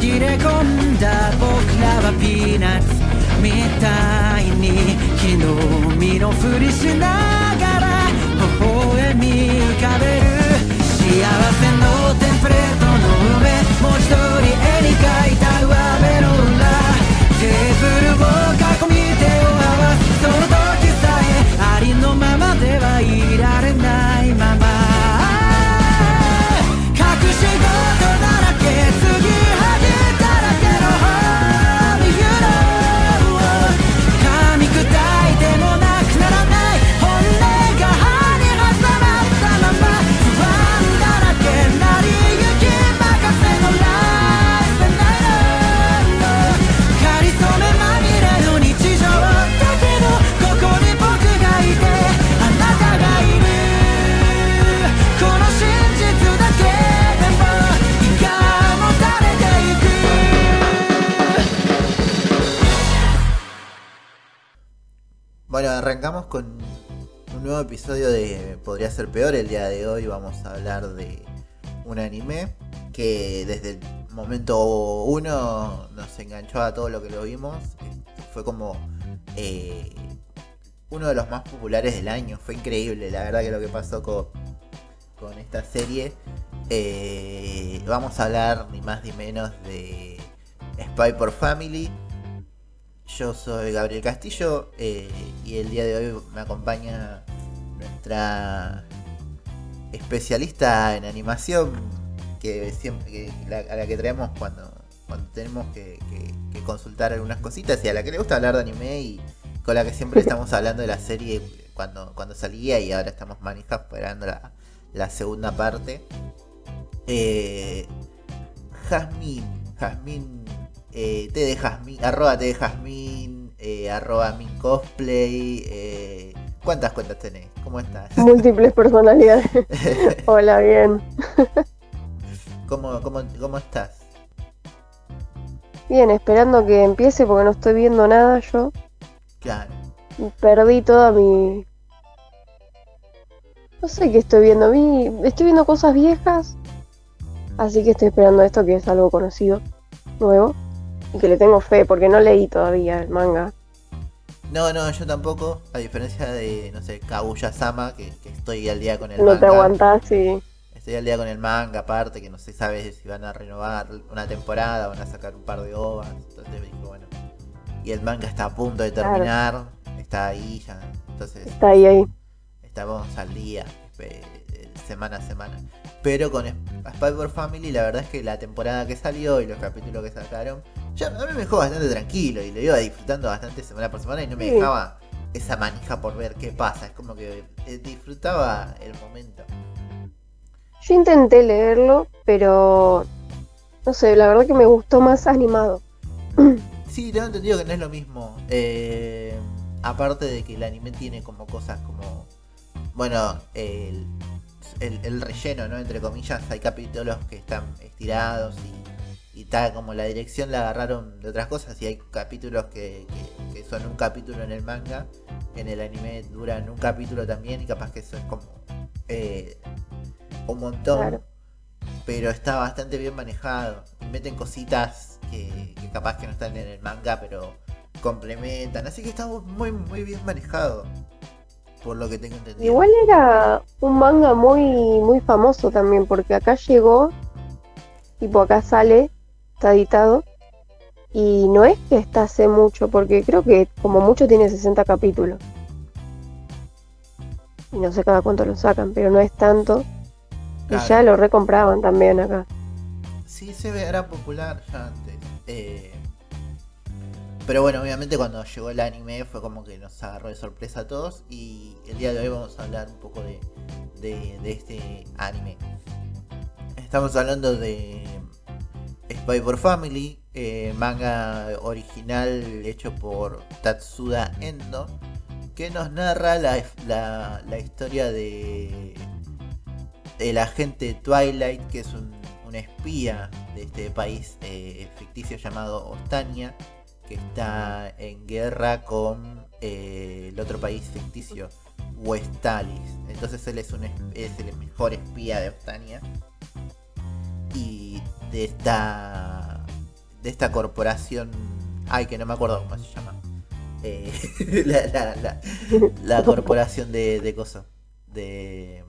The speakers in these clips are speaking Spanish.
紛れ込んだ僕らはピーナッツみたいに木の身のふりしながら微笑み浮かべる幸せのテンプレートの上もう一人絵に描いた上辺の裏テーブルを囲み手を arrancamos con un nuevo episodio de Podría ser peor. El día de hoy vamos a hablar de un anime que desde el momento uno nos enganchó a todo lo que lo vimos. Fue como eh, uno de los más populares del año. Fue increíble, la verdad que lo que pasó con, con esta serie. Eh, vamos a hablar ni más ni menos de Spy por Family. Yo soy Gabriel Castillo eh, y el día de hoy me acompaña nuestra especialista en animación que siempre que la- a la que traemos cuando, cuando tenemos que, que- que consultar algunas cositas y a la que le gusta hablar de anime y con la que siempre estamos hablando de la serie cuando, cuando salía y ahora estamos manija esperando la, la segunda parte. Eh, Jazmín, Jazmín, eh, te de Jazmín, arroba te de Jazmín, eh, arroba min cosplay, eh, ¿cuántas cuentas tenés? ¿Cómo estás? Múltiples personalidades. Hola, bien. ¿Cómo, cómo, cómo estás? Bien, esperando que empiece porque no estoy viendo nada yo. Claro. Perdí toda mi... No sé qué estoy viendo. Vi... Estoy viendo cosas viejas. Así que estoy esperando esto que es algo conocido, nuevo. Y que le tengo fe porque no leí todavía el manga. No, no, yo tampoco, a diferencia de, no sé, Kaguya-sama, que, que estoy al día con el No manga. te aguantás y... Estoy al día con el manga, aparte, que no se sabe si van a renovar una temporada, van a sacar un par de ovas. Entonces dije, bueno. Y el manga está a punto de Claro. terminar, está ahí ya. Entonces Está ahí, ahí. estamos al día, eh, semana a semana. Pero con Spy Family, la verdad es que la temporada que salió y los capítulos que sacaron, ya a mí me dejó bastante tranquilo y lo iba disfrutando bastante semana por semana y no me dejaba esa manija por ver qué pasa. Es como que eh, disfrutaba el momento. Yo intenté leerlo, pero... No sé, la verdad que me gustó más animado. Sí, tengo entendido que no es lo mismo. Eh, aparte de que el anime tiene como cosas como. Bueno, el, el, el relleno, ¿no? Entre comillas, hay capítulos que están estirados y, y tal, como la dirección la agarraron de otras cosas. Y hay capítulos que, que- que son un capítulo en el manga. En el anime duran un capítulo también y capaz que eso es como. eh, un montón Claro. pero está bastante bien manejado. Meten cositas que, que capaz que no están en el manga, pero complementan. Así que está muy, muy bien manejado. Por lo que tengo entendido. Igual era un manga muy, muy famoso también, porque acá llegó, tipo acá sale, está editado, y no es que está hace mucho, porque creo que como mucho tiene 60 capítulos. Y no sé cada cuánto lo sacan, pero no es tanto. Claro. Y ya lo recompraban también acá. Sí, se ve, era popular ya antes. Eh, pero bueno, obviamente cuando llegó el anime fue como que nos agarró de sorpresa a todos. Y el día de hoy vamos a hablar un poco de, de, de este anime. Estamos hablando de Spy por Family, eh, manga original hecho por Tatsuda Endo, que nos narra la, la- historia de el agente Twilight, que es un, un espía de este país eh, ficticio llamado Ostania, que está en guerra con eh, el otro país ficticio, Westalis. Entonces él es, un, es el mejor espía de Ostania. Y de esta, de esta corporación, ay que no me acuerdo cómo se llama. Eh, la, corporación de, de cosas. De,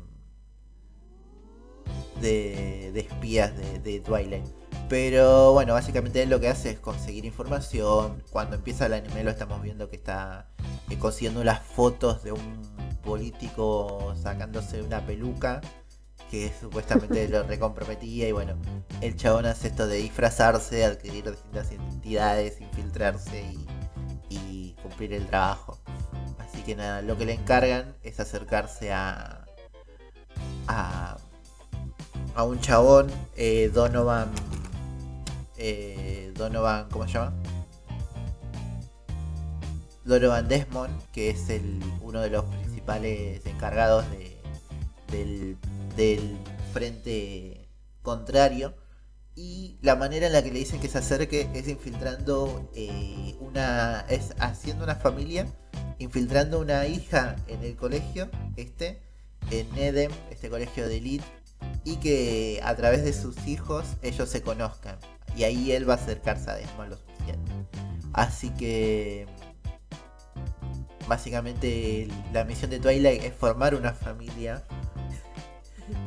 de, espías de, de Twilight. Pero bueno, básicamente lo que hace es conseguir información. Cuando empieza el anime lo estamos viendo que está consiguiendo las fotos de un político sacándose una peluca que supuestamente lo recomprometía y bueno, el chabón hace esto de disfrazarse, adquirir distintas identidades, infiltrarse y, cumplir el trabajo. Así que nada, lo que le encargan es acercarse a, a, a un chabón, eh, Donovan eh, Donovan, ¿cómo se llama? Donovan Desmond, que es el, uno de los principales encargados del, frente contrario. Y la manera en la que le dicen que se acerque es infiltrando eh, una. es haciendo una familia, infiltrando una hija en el colegio, este, en Edem, este colegio de elite, y que a través de sus hijos ellos se conozcan y ahí él va a acercarse a Desmond lo suficiente. Así que básicamente la misión de Twilight es formar una familia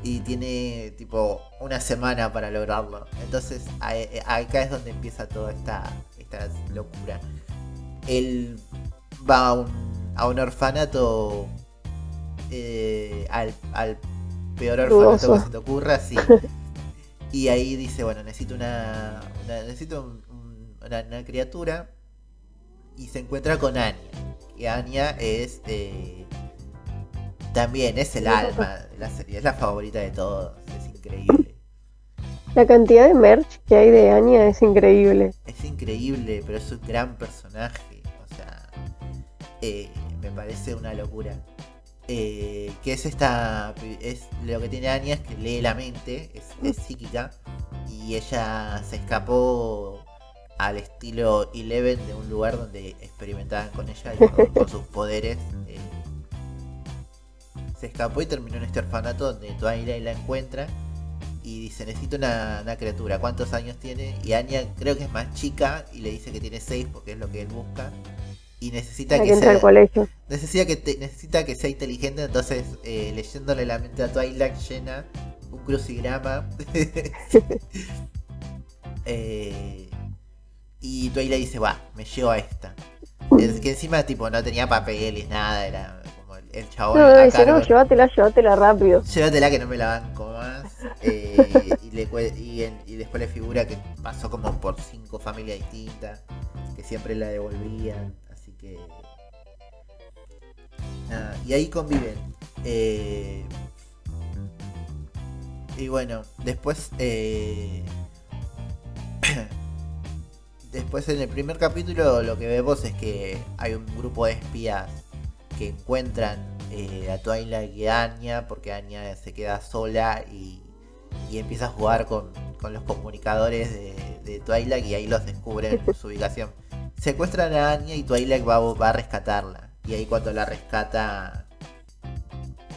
y tiene tipo una semana para lograrlo. Entonces acá es donde empieza toda esta, esta locura. Él va a un, orfanato eh, al, peor orfanato que se te ocurra, sí. Y ahí dice, bueno, necesito una, necesito una, criatura. Y se encuentra con Anya. Y Anya es eh, también es el alma de la serie, es la favorita de todos, es increíble. La cantidad de merch que hay de Anya es increíble. Es increíble, pero es un gran personaje. O sea, eh, me parece una locura. Eh, que es esta. Es, lo que tiene Anya es que lee la mente, es, psíquica, y ella se escapó al estilo Eleven de un lugar donde experimentaban con ella y con, sus poderes. Eh, se escapó y terminó en este orfanato donde Twilight la encuentra y dice necesito una, una, criatura, ¿cuántos años tiene? Y Anya creo que es más chica y le dice que tiene 6 porque es lo que él busca. Y necesita que, sea, necesita que necesita que sea inteligente entonces eh, leyéndole la mente a Twilight llena un crucigrama. Eh, y Twilight dice va me llevo a esta es que encima tipo no tenía papeles nada era el, chabón no, dice, no llévatela llévatela rápido. Llévatela que no me la banco más. Eh, y, y después le figura que pasó como por cinco familias distintas que siempre la devolvían y ahí conviven. Eh, y bueno, después... Eh, después en el primer capítulo lo que vemos es que hay un grupo de espías que encuentran eh, a Twilight y a Anya porque Anya se queda sola y, empieza a jugar con, los comunicadores de, de, Twilight y ahí los descubren su ubicación secuestran a Anya y Twilight va, va a rescatarla. Y ahí cuando la rescata,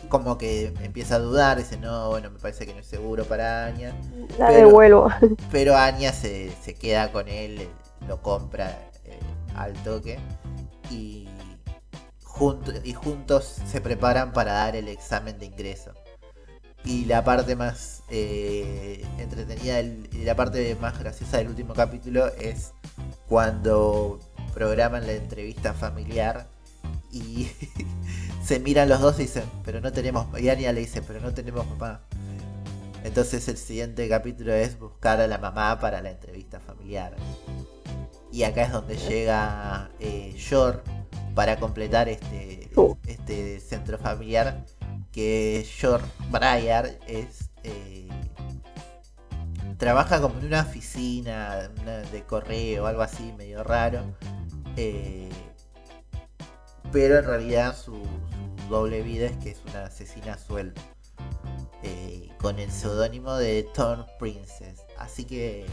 como que empieza a dudar, dice, no, bueno, me parece que no es seguro para Anya. La devuelvo. Pero Anya se, queda con él, lo compra eh, al toque y, y juntos se preparan para dar el examen de ingreso. Y la parte más eh, entretenida y la parte más graciosa del último capítulo es cuando programan la entrevista familiar y se miran los dos y dicen, pero no tenemos, y Anya le dice, pero no tenemos mamá. Entonces el siguiente capítulo es buscar a la mamá para la entrevista familiar. Y acá es donde llega eh, Yor para completar este, oh. este centro familiar. Que Yor Breyer es eh, trabaja como en una oficina de correo, algo así, medio raro. Eh, pero en realidad su, doble vida es que es una asesina suelta. Eh, con el seudónimo de Thorn Princess. Así que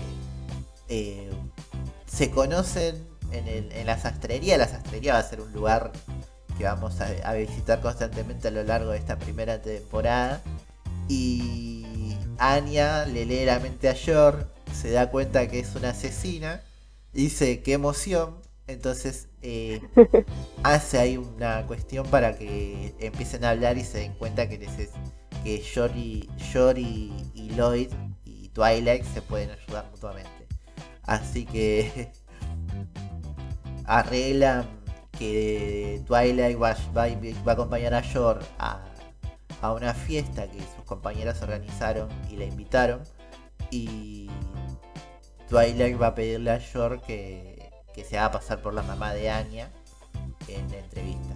se conocen en, el, en la sastrería. La sastrería va a ser un lugar que vamos a, visitar constantemente a lo largo de esta primera temporada. Y Anya le lee la mente a Yor, se da cuenta que es una asesina, dice qué emoción, entonces eh, hace ahí una cuestión para que empiecen a hablar y se den cuenta que, les que Yor, y, y Lloyd y Twilight se pueden ayudar mutuamente. Así que arreglan que Twilight va, a acompañar a Yor a, una fiesta que sus compañeras organizaron y la invitaron. Y Twilight va a pedirle a Yor que, se haga pasar por la mamá de Anya en la entrevista.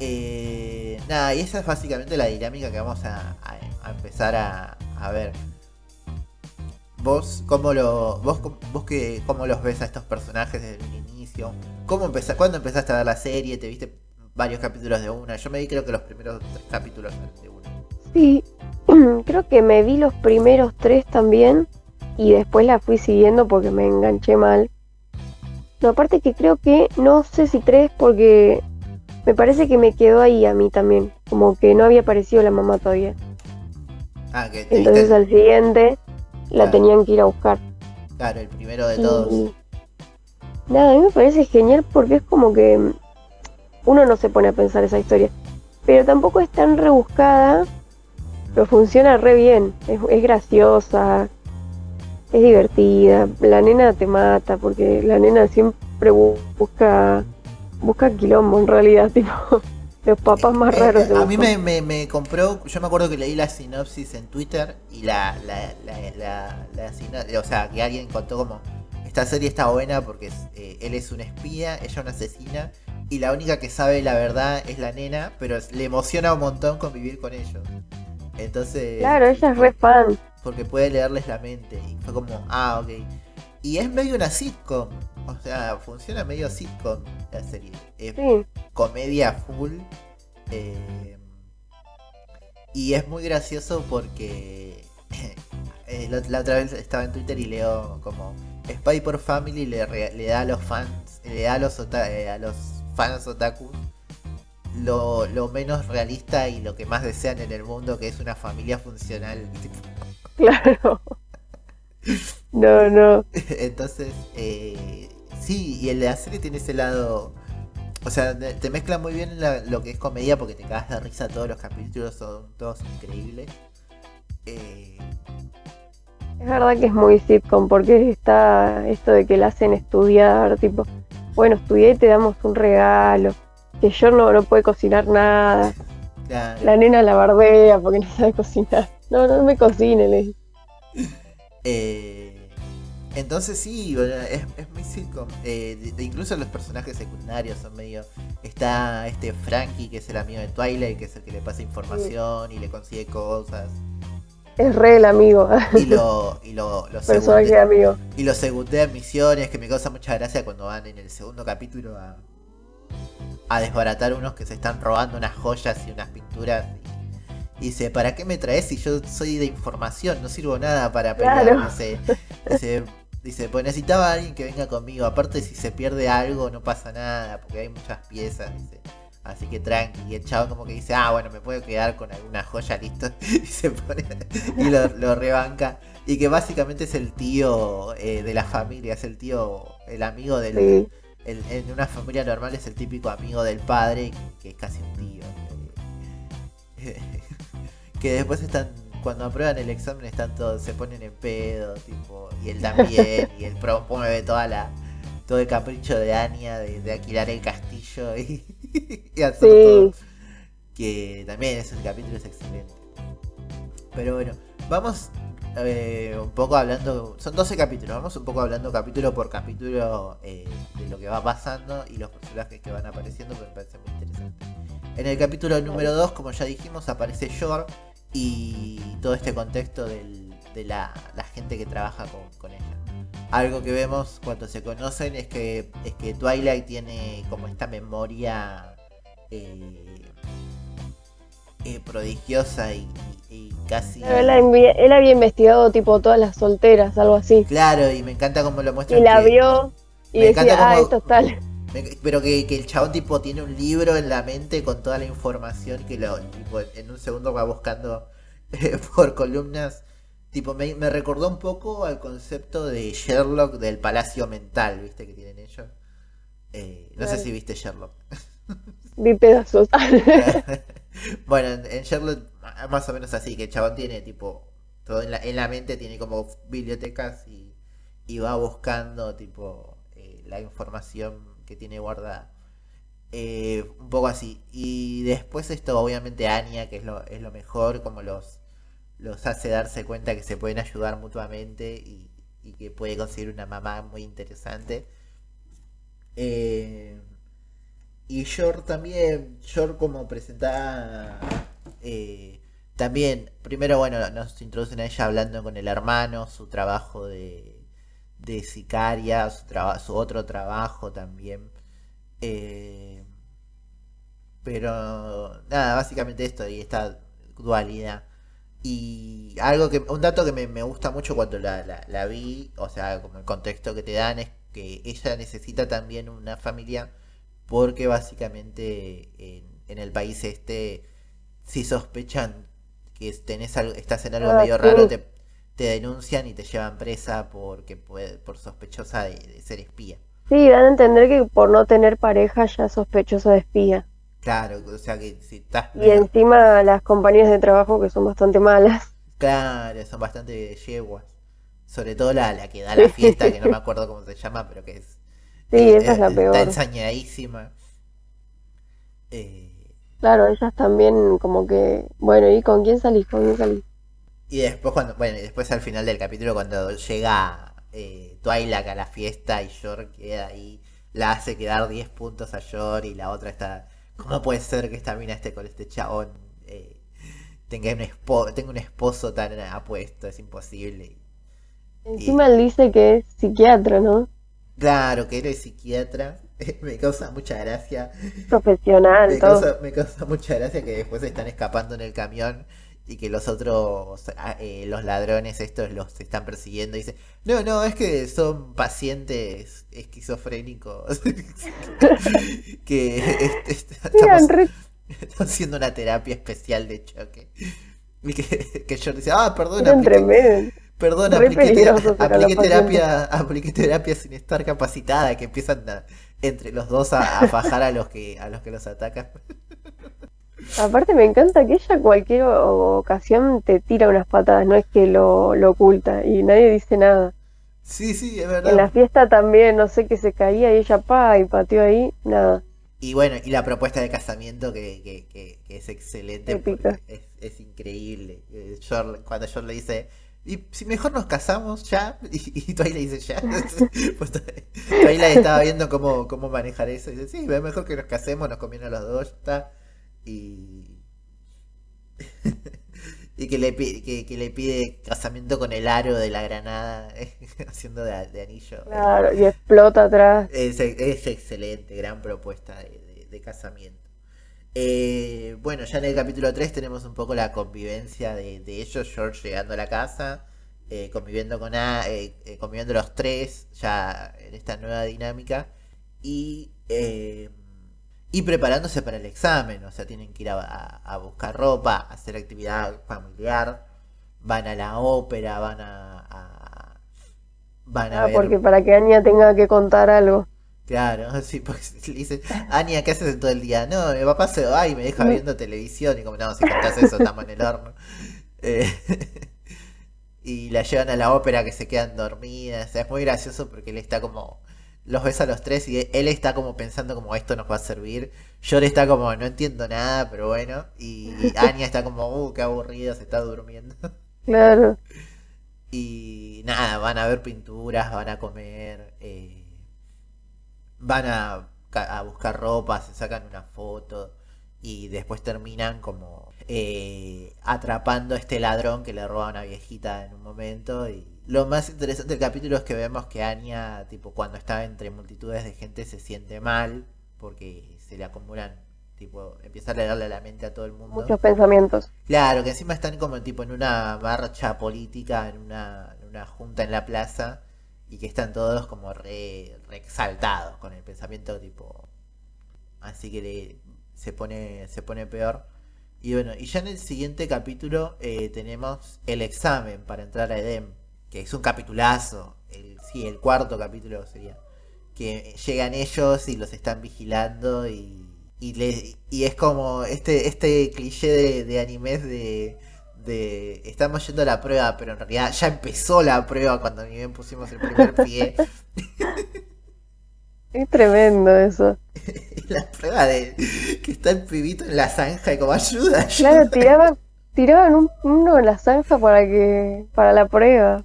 Eh, nada, y esa es básicamente la dinámica que vamos a, empezar a, a ver. ¿Vos cómo, lo, vos, vos que, cómo los ves a estos personajes desde el inicio? ¿Cómo empezaste, ¿Cuándo empezaste a ver la serie? ¿Te viste varios capítulos de una? Yo me vi creo que los primeros tres capítulos de una. Sí, creo que me vi los primeros tres también y después la fui siguiendo porque me enganché mal. No, aparte que creo que, no sé si tres porque me parece que me quedó ahí a mí también, como que no había aparecido la mamá todavía. Ah, que Entonces al siguiente la tenían que ir a buscar. Claro, el primero de todos. Nada, a mí me parece genial porque es como que uno no se pone a pensar esa historia. Pero tampoco es tan rebuscada, pero funciona re bien. Es, graciosa, es divertida. La nena te mata porque la nena siempre busca busca quilombo en realidad, tipo los papás más eh, raros. a mí me, me, compró, yo me acuerdo que leí la sinopsis en Twitter y la, la, la, la, o sea, que alguien contó como, esta serie está buena porque eh, él es un espía, ella una asesina y la única que sabe la verdad es la nena, pero le emociona un montón convivir con ellos. Entonces... Claro, ella es re fan. Porque puede leerles la mente y fue como, ah, ok. Y es medio una sitcom, o sea, funciona medio sitcom la serie. Es comedia full. Eh, y es muy gracioso porque eh, la, otra vez estaba en Twitter y leo como Spy por Family le, le da a los fans, le da a los, eh, a los fans otaku lo, lo, menos realista y lo que más desean en el mundo, que es una familia funcional. Claro. No, no. Entonces, eh, sí, y el de la serie tiene ese lado. O sea, te mezcla muy bien lo que es comedia porque te cagas de risa. Todos los capítulos son todos increíbles. Eh, es verdad que es muy sitcom porque está esto de que la hacen estudiar, tipo, bueno, estudié y te damos un regalo. Que yo no, no puede cocinar nada. La nena la bardea porque no sabe cocinar. No, no me cocine, le eh, entonces sí, es, es muy sitcom. Eh, incluso los personajes secundarios son medio... Está este Frankie, que es el amigo de Twilight, que es el que le pasa información y le consigue cosas. Es re el amigo. Y lo, y lo, Personaje amigo. Y lo segundea misiones, que me causa mucha gracia cuando van en el segundo capítulo a, a desbaratar unos que se están robando unas joyas y unas pinturas dice, ¿para qué me traes si yo soy de información? No sirvo nada para pelear. Dice, dice, pues necesitaba alguien que venga conmigo. Aparte, si se pierde algo, no pasa nada, porque hay muchas piezas. Dice. Así que tranqui. Y el chavo como que dice, ah, bueno, me puedo quedar con alguna joya, listo. Y se pone y lo, rebanca. Y que básicamente es el tío eh, de la familia, es el tío, el amigo del... en una familia normal es el típico amigo del padre, que es casi un tío. que después están, cuando aprueban el examen están todos, se ponen en pedo, tipo, y él también, y él promueve toda la, todo el capricho de Anya de, alquilar el castillo y, hacer todo. Que también ese capítulo es excelente. Pero bueno, vamos eh, un poco hablando, son 12 capítulos, vamos un poco hablando capítulo por capítulo eh, de lo que va pasando y los personajes que van apareciendo, que me parece muy interesante. En el capítulo número 2, como ya dijimos, aparece Yor, y todo este contexto de la, gente que trabaja con, ella. Algo que vemos cuando se conocen es que, es que Twilight tiene como esta memoria eh, eh, prodigiosa y, casi... él, había investigado tipo todas las solteras, algo así. Claro, y me encanta cómo lo muestra. Y la vio Y Me decía, ah, esto es tal. Pero que, que el chabón tipo tiene un libro en la mente con toda la información que lo tipo, en un segundo va buscando eh, por columnas. Tipo, me, me recordó un poco al concepto de Sherlock del palacio mental, ¿viste? Que tienen ellos. Eh, no sé si viste Sherlock. Vi pedazos. bueno, en, en Sherlock ma- más o menos así, que el chabón tiene tipo, todo en la, en la mente tiene como bibliotecas y, y va buscando tipo eh, la información que tiene guardada. Eh, un poco así. Y después esto obviamente Anya, que es lo, es lo mejor, como los, los hace darse cuenta que se pueden ayudar mutuamente y, que puede conseguir una mamá muy interesante. Eh, y Yor también, Yor como presentada, eh, también, primero, bueno, nos introducen a ella hablando con el hermano, su trabajo de, de sicaria, su, su otro trabajo también. Eh, pero, nada, básicamente esto y esta dualidad. Y algo que, un dato que me, me gusta mucho cuando la, la, la vi, o sea, como el contexto que te dan es que ella necesita también una familia porque básicamente en, en el país este, si sospechan que tenés algo, estás en algo Ah, medio sí. raro, te, te denuncian y te llevan presa porque puede, por sospechosa de, de ser espía. Sí, dan a entender que por no tener pareja ya sospechosa de espía. Claro, o sea que si estás... Y encima las compañías de trabajo que son bastante malas. Claro, son bastante yeguas. Sobre todo la, la que da la fiesta, que no me acuerdo cómo se llama, pero que es... Sí, eh, esa es la eh, peor. Está ensañadísima. Eh, Claro, ellas también como que, bueno, ¿y con quién salís? ¿Con quién salís? y después cuando, bueno, y después al final del capítulo cuando llega eh, Twilight a la fiesta y Yor queda ahí, la hace quedar 10 puntos a Yor y la otra está... ¿Cómo puede ser que esta mina esté con este chabón? Eh, tenga, un espo- tenga un esposo tan apuesto, es imposible. Encima él dice que es psiquiatra, ¿no? Claro, que eres psiquiatra. Me causa mucha gracia. Profesional, Me todo. causa, me causa mucha gracia que después están escapando en el camión y que los otros, ah, eh, los ladrones estos los están persiguiendo y dicen, no, no, es que son pacientes esquizofrénicos. que este- este- estamos, haciendo una terapia especial de choque. Y que, que yo dice, ah, perdón, apliqué-. Perdón, apliqué, apliqué terapia, apliqué terapia sin estar capacitada, que empiezan a- entre los dos a, a fajar a los que a los que los atacan. Aparte me encanta que ella cualquier ocasión te tira unas patadas, no es que lo, lo oculta y nadie dice nada. Sí, sí, es En la verdad. fiesta también, no sé, que se caía y ella pa y pateó ahí, nada. Y bueno, y la propuesta de casamiento que, que, que, que es excelente, es, es increíble. Eh, cuando Yor le dice, y si mejor nos casamos ya, y, y Twilight dice ya. pues Twilight estaba viendo cómo, cómo manejar eso, y dice, sí, mejor que nos casemos, nos conviene a los dos, ya está. Y y que le, que, que le pide casamiento con el aro de la granada, haciendo de, de anillo. Claro, y explota atrás. Es, es excelente, gran propuesta de, de- de casamiento. Eh, bueno, ya en el capítulo 3 tenemos un poco la convivencia de, ellos, George llegando a la casa, eh, conviviendo con A, eh, conviviendo los tres, ya en esta nueva dinámica, y, y preparándose para el examen, o sea, tienen que ir a, a- a buscar ropa, hacer actividad familiar, van a la ópera, van a... a- van a Ah, ver porque para que Anya tenga que contar algo. Claro, sí, porque le dicen, Ania, ¿qué haces todo el día? No, mi papá se va y me deja viendo televisión y como, no, si contás eso, estamos en el horno. Eh, y la llevan a la ópera que se quedan dormidas, o sea, es muy gracioso porque él está como, los ves a los tres y él está como pensando como esto nos va a servir. Yor está como, no entiendo nada, pero bueno. Y Anya está como, uh, qué aburrido, se está durmiendo. Claro. Y nada, van a ver pinturas, van a comer, eh, van a, a buscar ropa, se sacan una foto y después terminan como eh, atrapando a este ladrón que le roba a una viejita en un momento. Y lo más interesante del capítulo es que vemos que Anya, tipo, cuando está entre multitudes de gente se siente mal porque se le acumulan, tipo, empieza a leerle la mente a todo el mundo. Muchos pensamientos. Claro, que encima están como tipo en una marcha política, en una, en una junta en la plaza, y que están todos como re, re exaltados con el pensamiento tipo así que le- se pone se pone peor y bueno y ya en el siguiente capítulo eh, tenemos el examen para entrar a Edem que es un capitulazo el, sí el cuarto capítulo sería que llegan ellos y los están vigilando y, y, le- y es como este este cliché de, de animes de, de estamos yendo a la prueba pero en realidad ya empezó la prueba cuando ni bien pusimos el primer pie Es tremendo eso. la prueba de que está el pibito en la zanja y como ayuda, ayuda. Claro, tiraban, tiraban un- uno en la zanja para que, para la prueba.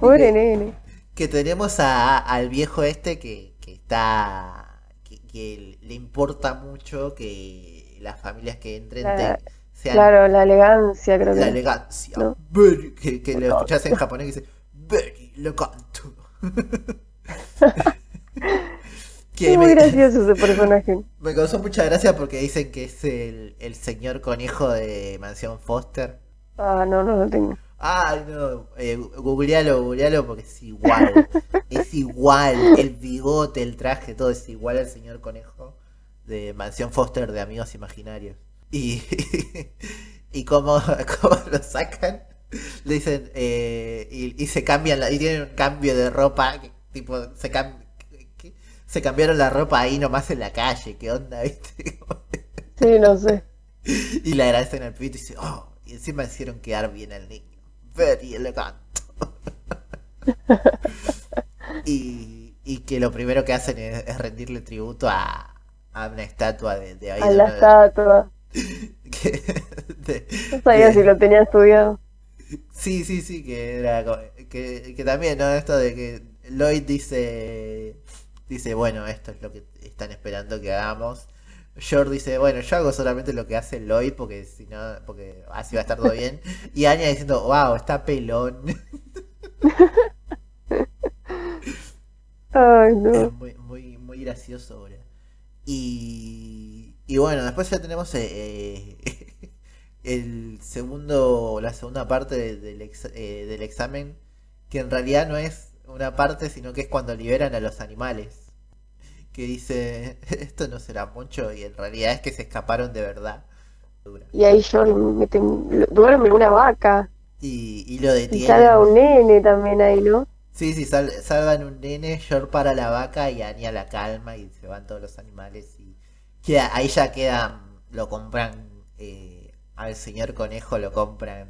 Pobre que- nene. que tenemos a- al viejo este que, que está que, que le importa mucho que las familias que entren La- te- sean Claro, la elegancia creo la que. elegancia ¿no? very- que, que lo escuchás en japonés que dice very elegante que Es muy me, gracioso ese personaje. me causó mucha gracia porque dicen que es el, el señor conejo de Mansión Foster Ah, no, no lo tengo. Ay, no, eh, googlealo, googlealo porque es igual. es igual. El bigote, el traje, todo es igual al señor conejo de Mansión Foster de Amigos Imaginarios. Y, y cómo, cómo lo sacan, le dicen, eh, y, y se cambian, la- y tienen un cambio de ropa, que, tipo, se, cam- que- se cambiaron la ropa ahí nomás en la calle, ¿qué onda, viste? Sí, no sé. Y le agradecen al pibito y dice, oh, y encima hicieron quedar bien al niño. Very elegant. y, y que lo primero que hacen es, es rendirle tributo a, a una estatua de, de ahí. A de la estatua. que- de- No sabía si lo tenía estudiado. Sí, sí, sí, que era que, que también, ¿no? Esto de que Lloyd dice dice, bueno, esto es lo que están esperando que hagamos. George dice, bueno, yo hago solamente lo que hace Lloyd porque si no, porque así va a estar todo bien. Y Anya diciendo, wow, está pelón. Ay, Es no. muy, muy, muy gracioso ahora. Y, y bueno, después ya tenemos eh, el segundo, la segunda parte de- del, ex- eh, del examen, que en realidad no es una parte, sino que es cuando liberan a los animales. Que dice, esto no será mucho, y en realidad es que se escaparon de verdad. Dura. Y ahí yo mete, duerme una vaca. Y, y lo Y detienen. salga un nene también ahí, ¿no? Sí, sí, sal- salvan un nene, George para la vaca y Anya la calma y se van todos los animales y queda, ahí ya quedan, lo compran eh, al señor conejo lo compran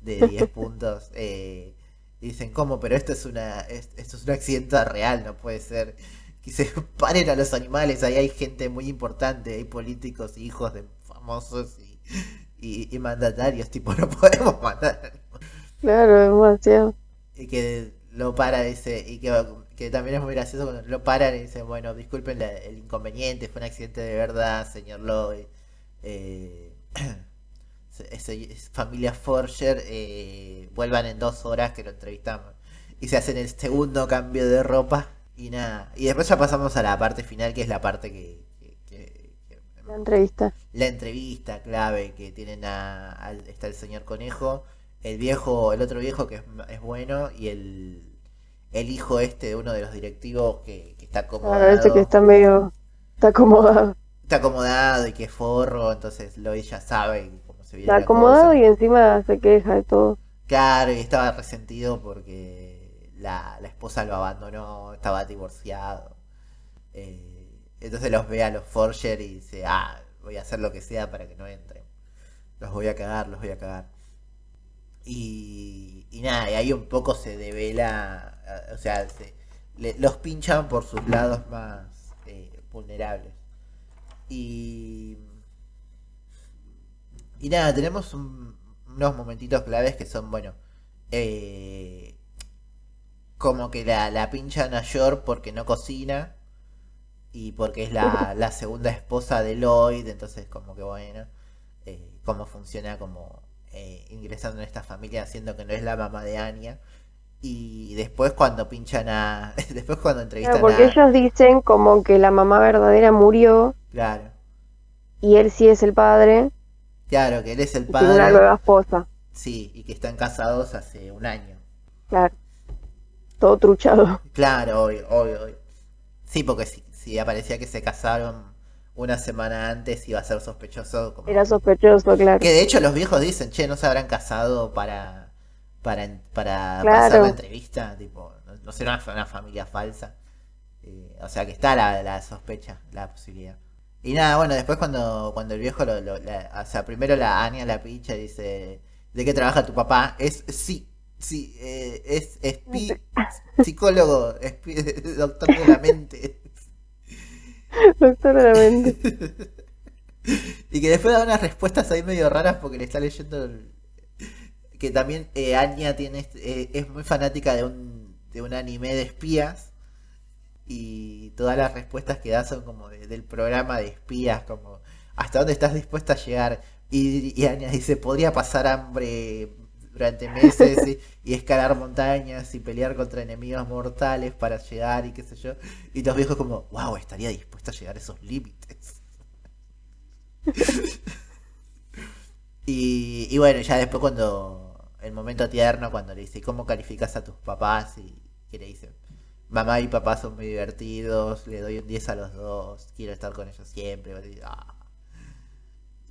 de 10 puntos. eh, y dicen, ¿cómo? Pero esto es una es- esto es un accidente real, no puede ser. Que se paren a los animales, ahí hay gente muy importante, hay políticos, hijos de famosos y, y, y mandatarios, tipo, no podemos matar. Claro, demasiado. Y que lo para ese y que, que también es muy gracioso cuando lo paran y dicen, bueno, disculpen la- el inconveniente, fue un accidente de verdad, señor Lloyd. Eh, familia Forger, eh, vuelvan en dos horas que lo entrevistamos. Y se hacen el segundo cambio de ropa y nada. Y después ya pasamos a la parte final, que es la parte que... que- que- que- La entrevista. la entrevista clave que tienen a, al- está el señor conejo, el viejo, el otro viejo que es, es bueno y el, el hijo este de uno de los directivos que, que está Claro, acomodado, ese que está medio. Está acomodado. está acomodado y que es forro, entonces lo ya sabe cómo se viene Está la acomodado cosa. y encima se queja de todo. Claro, y estaba resentido porque la, la esposa lo abandonó, estaba divorciado. Eh, entonces los ve a los Forger y dice, ah, voy a hacer lo que sea para que no entren. Los voy a cagar, los voy a cagar. Y, y nada, y ahí un poco se devela, eh, o sea, se- los pinchan por sus lados más eh, vulnerables. Y, y nada, tenemos un- unos momentitos claves que son, bueno, como que la, la pinchan a Yor porque no cocina y porque es la, la segunda esposa de Lloyd, entonces como que bueno, eh, cómo funciona como eh, ingresando en esta familia haciendo que no es la mamá de Anya. Y después cuando pinchan a... Después cuando Claro, entrevistan porque a... ellos dicen como que la mamá verdadera murió Claro, y él sí es el padre claro, que él es el y tiene una padre. nueva esposa. Sí, y que están casados hace un año. Claro. Todo truchado. Claro, obvio, obvio. obvio. Sí, porque si, si aparecía que se casaron una semana antes iba a ser sospechoso. Como... Era sospechoso, claro. Que de hecho los viejos dicen, che, no se habrán casado para, para, para Claro. pasar la entrevista, tipo, no, no será una, una familia falsa. Eh, o sea que está la, la sospecha, la posibilidad. Y nada, bueno, después cuando, cuando el viejo, lo, lo- la- o sea, primero la Anya la picha dice, ¿de qué trabaja tu papá? Es, sí, sí, eh, es espi- psicólogo, espi- doctor de la mente. Doctor de la mente. Y que después da unas respuestas ahí medio raras porque le está leyendo el- que también eh, Anya tiene este- eh, es muy fanática de un, de un anime de espías y todas las respuestas que da son como de- del programa de espías, como hasta dónde estás dispuesta a llegar. Y, y Anya dice, podría pasar hambre durante meses y, escalar montañas y pelear contra enemigos mortales para llegar y qué sé yo. Y los viejos como, wow, estaría dispuesta a llegar a esos límites. Y, y bueno, ya después cuando el momento tierno, cuando le dice, ¿cómo calificas a tus papás? Y que le dice, mamá y papá son muy divertidos, le doy un 10 a los dos, quiero estar con ellos siempre.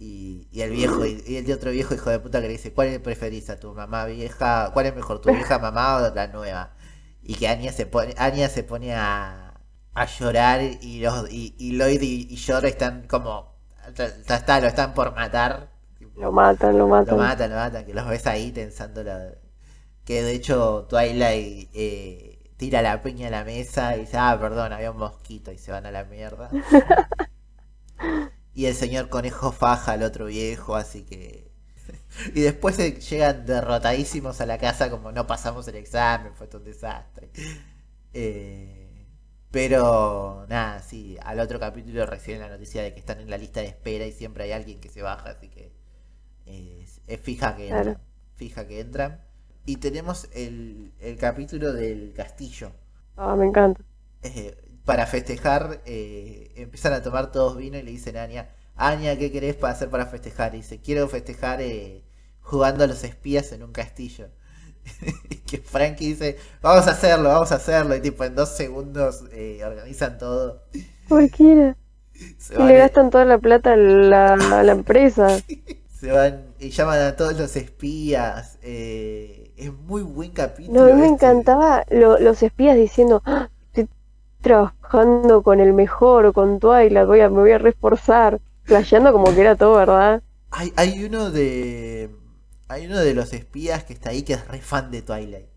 Y, y el viejo, y, y el de otro viejo hijo de puta que le dice, ¿cuál preferís a tu mamá vieja? ¿Cuál es mejor, tu vieja mamá o la nueva? Y que Anya se pone, Anya se pone a, a llorar y los y, y Lloyd y, Yor están como ya está, lo están por matar. Lo matan, lo Lo matan. matan, lo matan, que los ves ahí tensando la... Que de hecho Twilight eh, tira la piña a la mesa y dice, ah, perdón, había un mosquito y se van a la mierda. y el señor conejo faja al otro viejo, así que... y después llegan derrotadísimos a la casa como no pasamos el examen, fue todo un desastre. Eh, pero nada, sí, al otro capítulo reciben la noticia de que están en la lista de espera y siempre hay alguien que se baja, así que eh, es fija que Claro. entran. Fija que entran. Y tenemos el, el capítulo del castillo. Ah, me encanta. Eh, para festejar, eh, empiezan a tomar todos vino y le dicen a Anya, Anya, ¿qué querés para hacer para festejar? Y dice, quiero festejar eh, jugando a los espías en un castillo. Que Frankie dice, vamos a hacerlo, vamos a hacerlo. Y tipo, en dos segundos eh, organizan todo. Cualquiera. Se Y van, le eh, gastan toda la plata a la, a la empresa. se van y llaman a todos los espías. eh, es muy buen capítulo. No, a mí me este. encantaba lo- los espías diciendo, "Ah, trabajando con el mejor, con Twilight, voy a, me voy a reforzar. Flasheando como que era todo, ¿verdad? Hay, hay uno de. Hay uno de los espías que está ahí que es re fan de Twilight.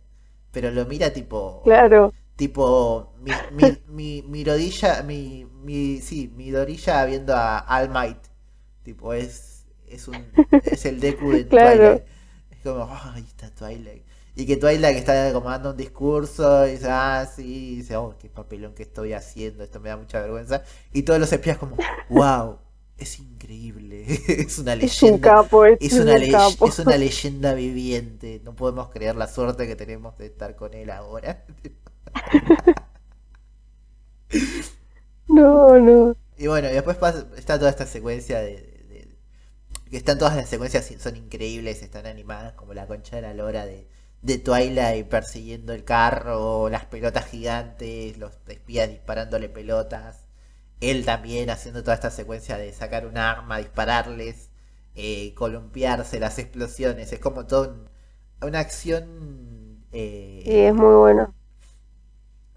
Pero lo mira tipo. Claro. Tipo. Mi, mi, mi, mi rodilla. Mi, mi. Sí, mi dorilla viendo a All Might. Tipo, es. Es un. Es el Deku de Claro. Twilight. Es como. "Ah, ahí está Twilight. Y que Twilight está como dando un discurso y dice, ah, sí, y dice, oh, qué papelón que estoy haciendo, esto me da mucha vergüenza. Y todos los espías como, wow, es increíble, es una Es un leyenda. capo, Es es una, un ley- capo. es una leyenda viviente. No podemos creer la suerte que tenemos de estar con él ahora. No, no. Y bueno, y después pasa- está toda esta secuencia de, de- de- que están todas las secuencias son increíbles, están animadas como la concha de la lora de, de Twilight persiguiendo el carro, las pelotas gigantes, los espías disparándole pelotas, él también haciendo toda esta secuencia de sacar un arma, dispararles, eh, columpiarse, las explosiones, es como todo un- una acción eh, Sí, es muy bueno.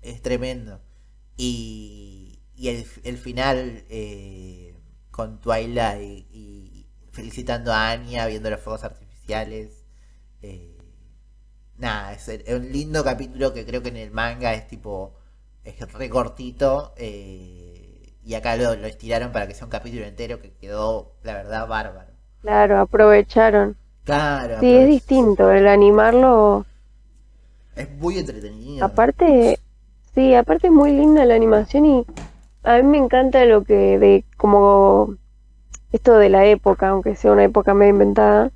es tremendo. Y, y el, el final eh, con Twilight y, y felicitando a Anya, viendo los fuegos artificiales. eh, nada, es, un lindo capítulo que creo que en el manga es tipo, es re cortito. eh, y acá lo, lo estiraron para que sea un capítulo entero que quedó, la verdad, bárbaro. Claro, aprovecharon. Claro, Sí, es distinto. El animarlo. Es muy entretenido. Aparte, sí, aparte es muy linda la animación y a mí me encanta lo que de como esto de la época, aunque sea una época medio inventada,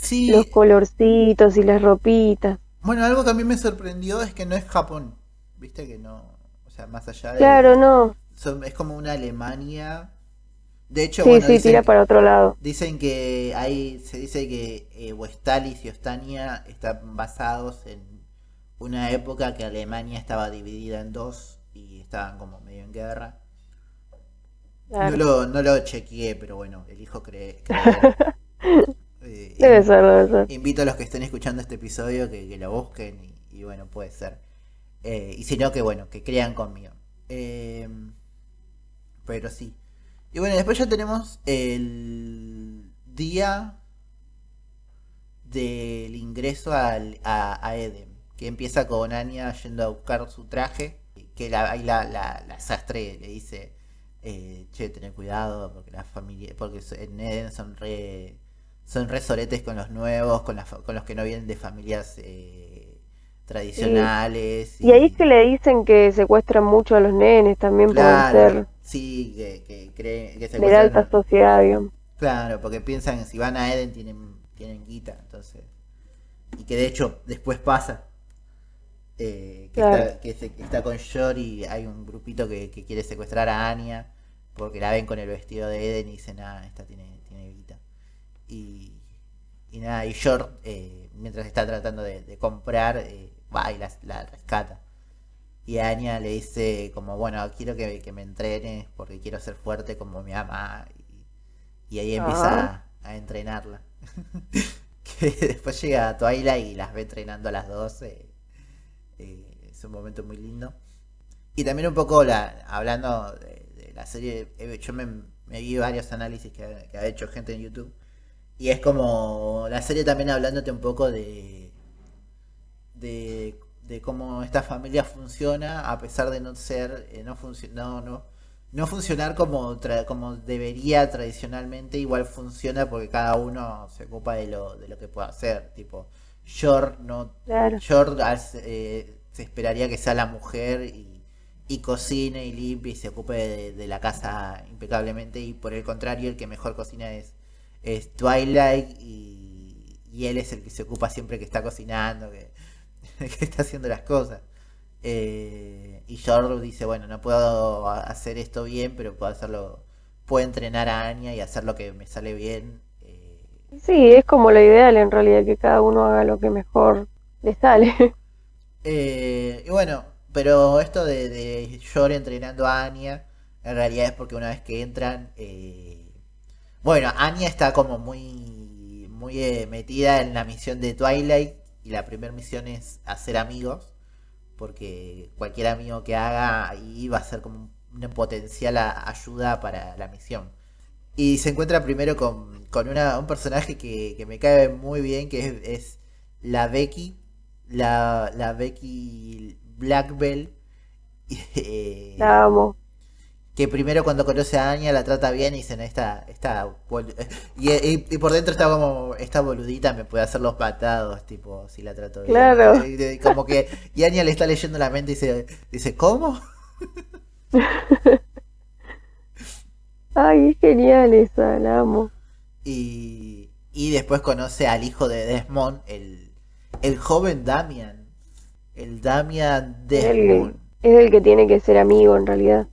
Sí, los colorcitos y las ropitas. Bueno, algo que a mí me sorprendió es que no es Japón. Viste que no. O sea, más allá de. Claro, no. son- es como una Alemania. De hecho, Sí, bueno, sí, dicen, tira para otro lado. dicen que hay. Se dice que eh, Westalis y Ostania están basados en una época que Alemania estaba dividida en dos y estaban como medio en guerra. No, lo, no lo chequeé, pero bueno, elijo creer. debe ser, debe ser. Invito a los que estén escuchando este episodio que, lo busquen y, bueno, puede ser. Eh, y si no, que bueno, que crean conmigo. Eh, pero sí. Y bueno, después ya tenemos el día del ingreso al, a, Eden, que empieza con Anya yendo a buscar su traje, que la, ahí la, la, sastre le dice, eh, che, tener cuidado, porque las familias, porque en Eden son re, son re soretes con los nuevos, con, con los que no vienen de familias eh, tradicionales. Y... ahí es que le dicen que secuestran mucho a los nenes también por ser... Sí, que, creen que De alta sociedad, digamos. Claro, porque piensan que si van a Eden tienen tienen guita, entonces. Y que de hecho después pasa. Eh, que, está, que, está, con Shori, hay un grupito que, quiere secuestrar a Anya porque la ven con el vestido de Eden y dicen, ah, esta tiene. Y, y nada, y Short, eh, mientras está tratando de, comprar, eh, va y la, rescata. Y Anya le dice como, bueno, quiero que, me entrenes porque quiero ser fuerte como mi mamá. Y, ahí empieza a entrenarla. que después llega Twilight y las ve entrenando a las 12. Eh, es un momento muy lindo. Y también un poco la, hablando de, la serie, yo me, vi varios análisis que, ha hecho gente en YouTube. Y es como la serie también hablándote un poco de, de, de cómo esta familia funciona a pesar de no ser, eh, no, no, no, no funcionar como, como debería tradicionalmente, igual funciona porque cada uno se ocupa de lo, de lo que puede hacer. Tipo, Short, no, eh, se esperaría que sea la mujer y, y cocine y limpie y se ocupe de, la casa impecablemente. Y por el contrario, el que mejor cocina es, es Twilight y, y él es el que se ocupa siempre que está cocinando, que, que está haciendo las cosas. Eh, y George dice, bueno, no puedo hacer esto bien, pero puedo hacerlo, puedo entrenar a Anya y hacer lo que me sale bien. Eh. Sí, es como lo ideal en realidad, que cada uno haga lo que mejor le sale. Eh, y bueno, pero esto de, de George entrenando a Anya, en realidad es porque una vez que entran, bueno, Anya está como muy, muy metida en la misión de Twilight y la primera misión es hacer amigos porque cualquier amigo que haga ahí va a ser como una potencial ayuda para la misión. Y se encuentra primero con, con una, un personaje que, me cae muy bien, que es, la Becky, la, la Becky Blackbell. Eh, la amo que primero cuando conoce a Anya la trata bien y dicen esta, esta y, y, por dentro está como esta boludita me puede hacer los patados tipo si la trato bien. Claro. Como que y Anya le está leyendo la mente y dice dice cómo ay es genial esa la amo. Y, y después conoce al hijo de Desmond el, el joven Damian. El Damian Desmond. es el que tiene que ser amigo en realidad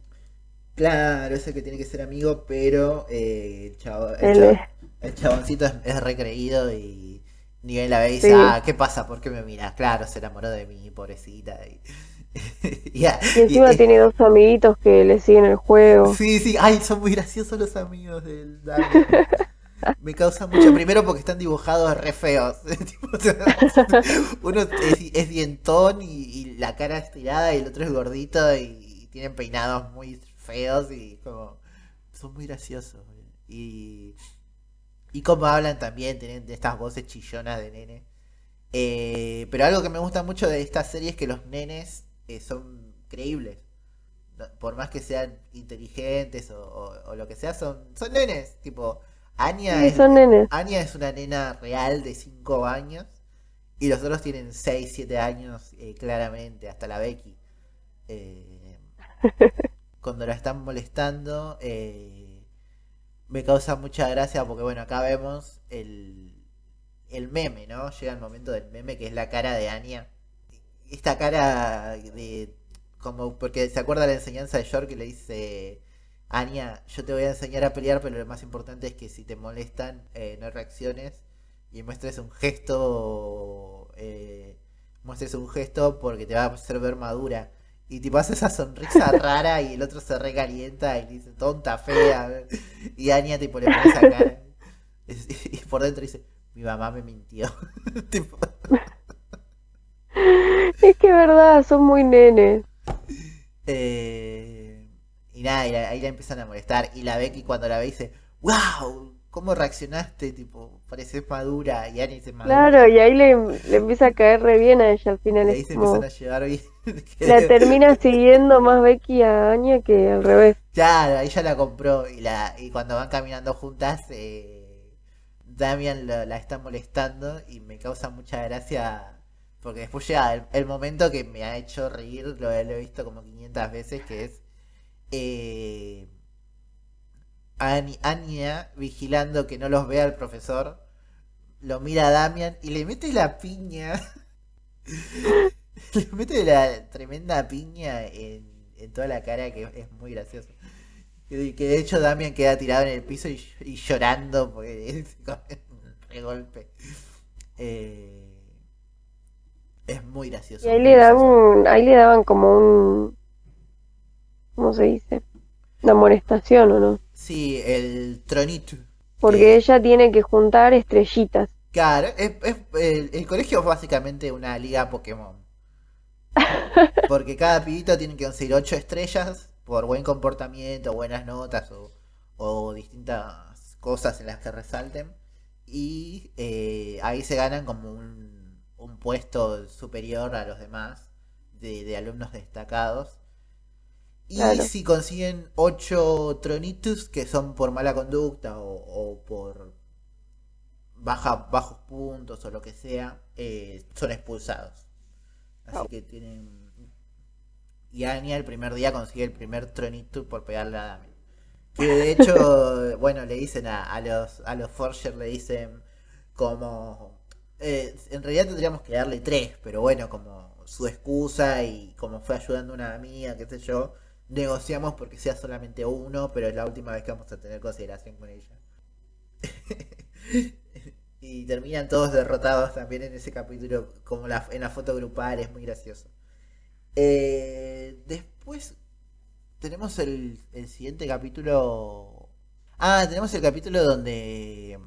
Claro, ese que tiene que ser amigo, pero eh, el, chavo, el, chaboncito es, recreído y ni la ve y dice, ah, ¿qué pasa? ¿Por qué me miras? Claro, se enamoró de mí, pobrecita. Y, y, encima tiene dos amiguitos que le siguen el juego. Sí, sí, ay, son muy graciosos los amigos del Me causa mucho. Primero porque están dibujados re feos. Uno es, dientón y, y, la cara estirada y el otro es gordito y tienen peinados muy feos y como son muy graciosos. Y, y como hablan también, tienen estas voces chillonas de nene. Eh, pero algo que me gusta mucho de esta serie es que los nenes eh, son creíbles. Por más que sean inteligentes o, lo que sea, son, son nenes. Tipo, Anya, es, es una nena real de 5 años y los otros tienen 6, 7 años eh, claramente, hasta la Becky. cuando la están molestando, eh, me causa mucha gracia porque, bueno, acá vemos el, el meme, ¿no? Llega el momento del meme que es la cara de Anya. Esta cara de. como porque se acuerda la enseñanza de York que le dice. Anya, yo te voy a enseñar a pelear, pero lo más importante es que si te molestan, eh, no reacciones y muestres un gesto eh, muestres un gesto porque te va a hacer ver madura. Y tipo hace esa sonrisa rara y el otro se recalienta y le dice tonta, fea. Y Anya tipo le pone esa cara. Y por dentro dice, mi mamá me mintió. tipo, Es que es verdad, son muy nenes. eh, y nada, y la- ahí la empiezan a molestar. Y la Becky cuando la ve dice, wow, ¿cómo reaccionaste? Tipo, pareces madura. Y Anya dice madura. Claro, y ahí le, le empieza a caer re bien a ella al Y final. ahí Es se como, empiezan a llevar bien. la termina siguiendo más Becky a Anya que al revés. Claro, ya la compró y la y cuando van caminando juntas, eh, Damian la está molestando y me causa mucha gracia porque después llega el, el momento que me ha hecho reír, lo, he lo he visto como 500 veces, que es eh, Anya vigilando que no los vea el profesor, lo mira a Damian y le mete la piña, le mete la tremenda piña en, en toda la cara que es muy gracioso. Que, que de hecho Damian queda tirado en el piso y, y llorando porque es un regolpe. Eh, es muy gracioso. Y ahí le un, ahí le daban como un, ¿cómo se dice? Una amonestación, ¿o no? Sí, el tronito. Porque que- ella tiene que juntar estrellitas. Claro, es, es- el, el colegio es básicamente una liga Pokémon. Porque cada pibito tiene que conseguir 8 estrellas por buen comportamiento, buenas notas o, o distintas cosas en las que resalten. Y eh, ahí se ganan como un, un puesto superior a los demás de, de alumnos destacados. Y Claro. si consiguen 8 tronitos, que son por mala conducta o, o por baja, bajos puntos o lo que sea, eh, son expulsados. Así que tienen. Y Anya el primer día consigue el primer tronito por pegarle a Dami. Que de hecho, bueno, le dicen a, a los a los Forger, le dicen como. eh, en realidad tendríamos que darle tres, pero bueno, como su excusa y como fue ayudando a una amiga, qué sé yo, negociamos porque sea solamente uno, pero es la última vez que vamos a tener consideración con ella. y terminan todos derrotados también en ese capítulo, como la, en la foto grupal, es muy gracioso. Eh, después tenemos el, siguiente capítulo. Ah, tenemos el capítulo donde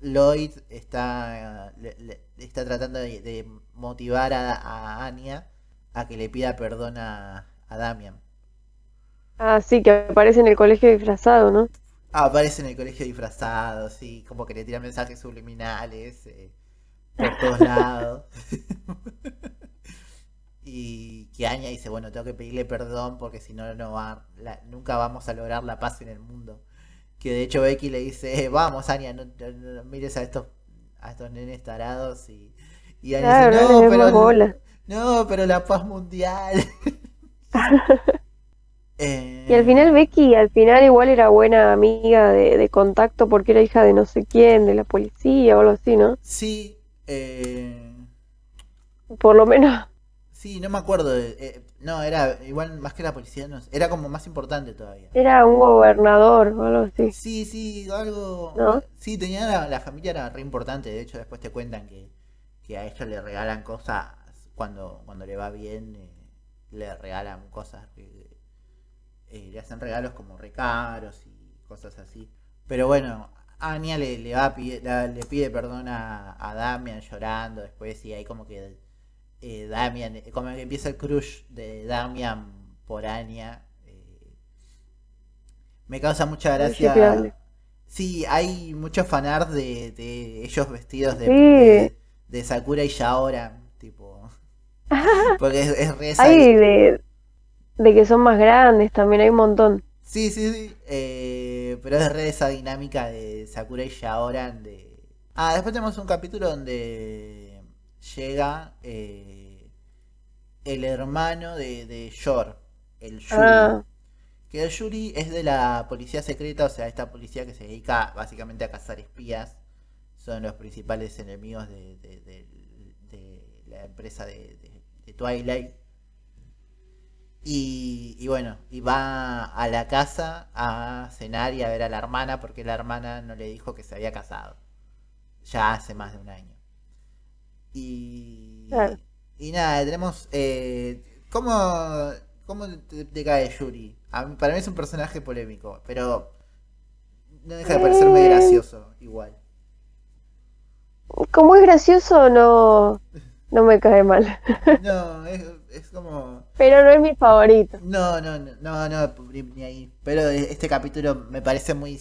Lloyd está, le- está tratando de, de motivar a, a Anya a que le pida perdón a, a Damian. Ah, sí, que aparece en el colegio disfrazado, ¿no? Aparece en el colegio disfrazado, sí, como que le tira mensajes subliminales eh, por todos lados. y que Anya dice, bueno, tengo que pedirle perdón porque si no, no va, la- nunca vamos a lograr la paz en el mundo. Que de hecho Becky le dice, "Eh, vamos Anya, no, no- no mires a estos, a estos nenes tarados y, y Anya Claro, dice, no pero, bola". no, pero la paz mundial. Eh, Y al final Becky, al final igual era buena amiga de, de contacto porque era hija de no sé quién, de la policía o algo así, ¿no? Sí, eh, Por lo menos, Sí, no me acuerdo. eh, no, era igual más que la policía, no sé, era como más importante todavía. era un gobernador o algo así. Sí, sí, algo. ¿No? Sí, tenía la, la familia era re importante. De hecho, después te cuentan que, que a ella le regalan cosas cuando, cuando le va bien. eh, le regalan cosas. Eh, le hacen regalos como re caros y cosas así. Pero bueno, Anya le, le va a pide- la- le pide perdón a, a Damian llorando después y ahí como que eh, Damian, como que empieza el crush de Damian por Anya. eh, me causa mucha gracia. Sí, hay muchos fanarts de, de ellos vestidos de, Sí. de, de Sakura y Shaoran, tipo. Porque es, es re Hay de, de que son más grandes también, hay un montón. Sí, sí, sí. eh, pero es re esa dinámica de Sakura y Shaoran de. Ah, después tenemos un capítulo donde llega eh, el hermano de, de Yor, el Yuri. Ah, Que el Yuri es de la policía secreta, o sea, esta policía que se dedica básicamente a cazar espías. Son los principales enemigos de, de- de- de la empresa de Twilight. Y, y bueno, y va a la casa a cenar y a ver a la hermana porque la hermana no le dijo que se había casado. Ya hace más de un año. Y, Claro. y nada, tenemos... Eh, ¿cómo, ¿Cómo te, te cae Yuri? A mí- para mí es un personaje polémico, pero no deja de parecerme Eh. gracioso igual. Como es gracioso, no, no me cae mal. No, es, es como... Pero no es mi favorito. No, no, no, no, no, ni, ahí. Pero este capítulo me parece muy.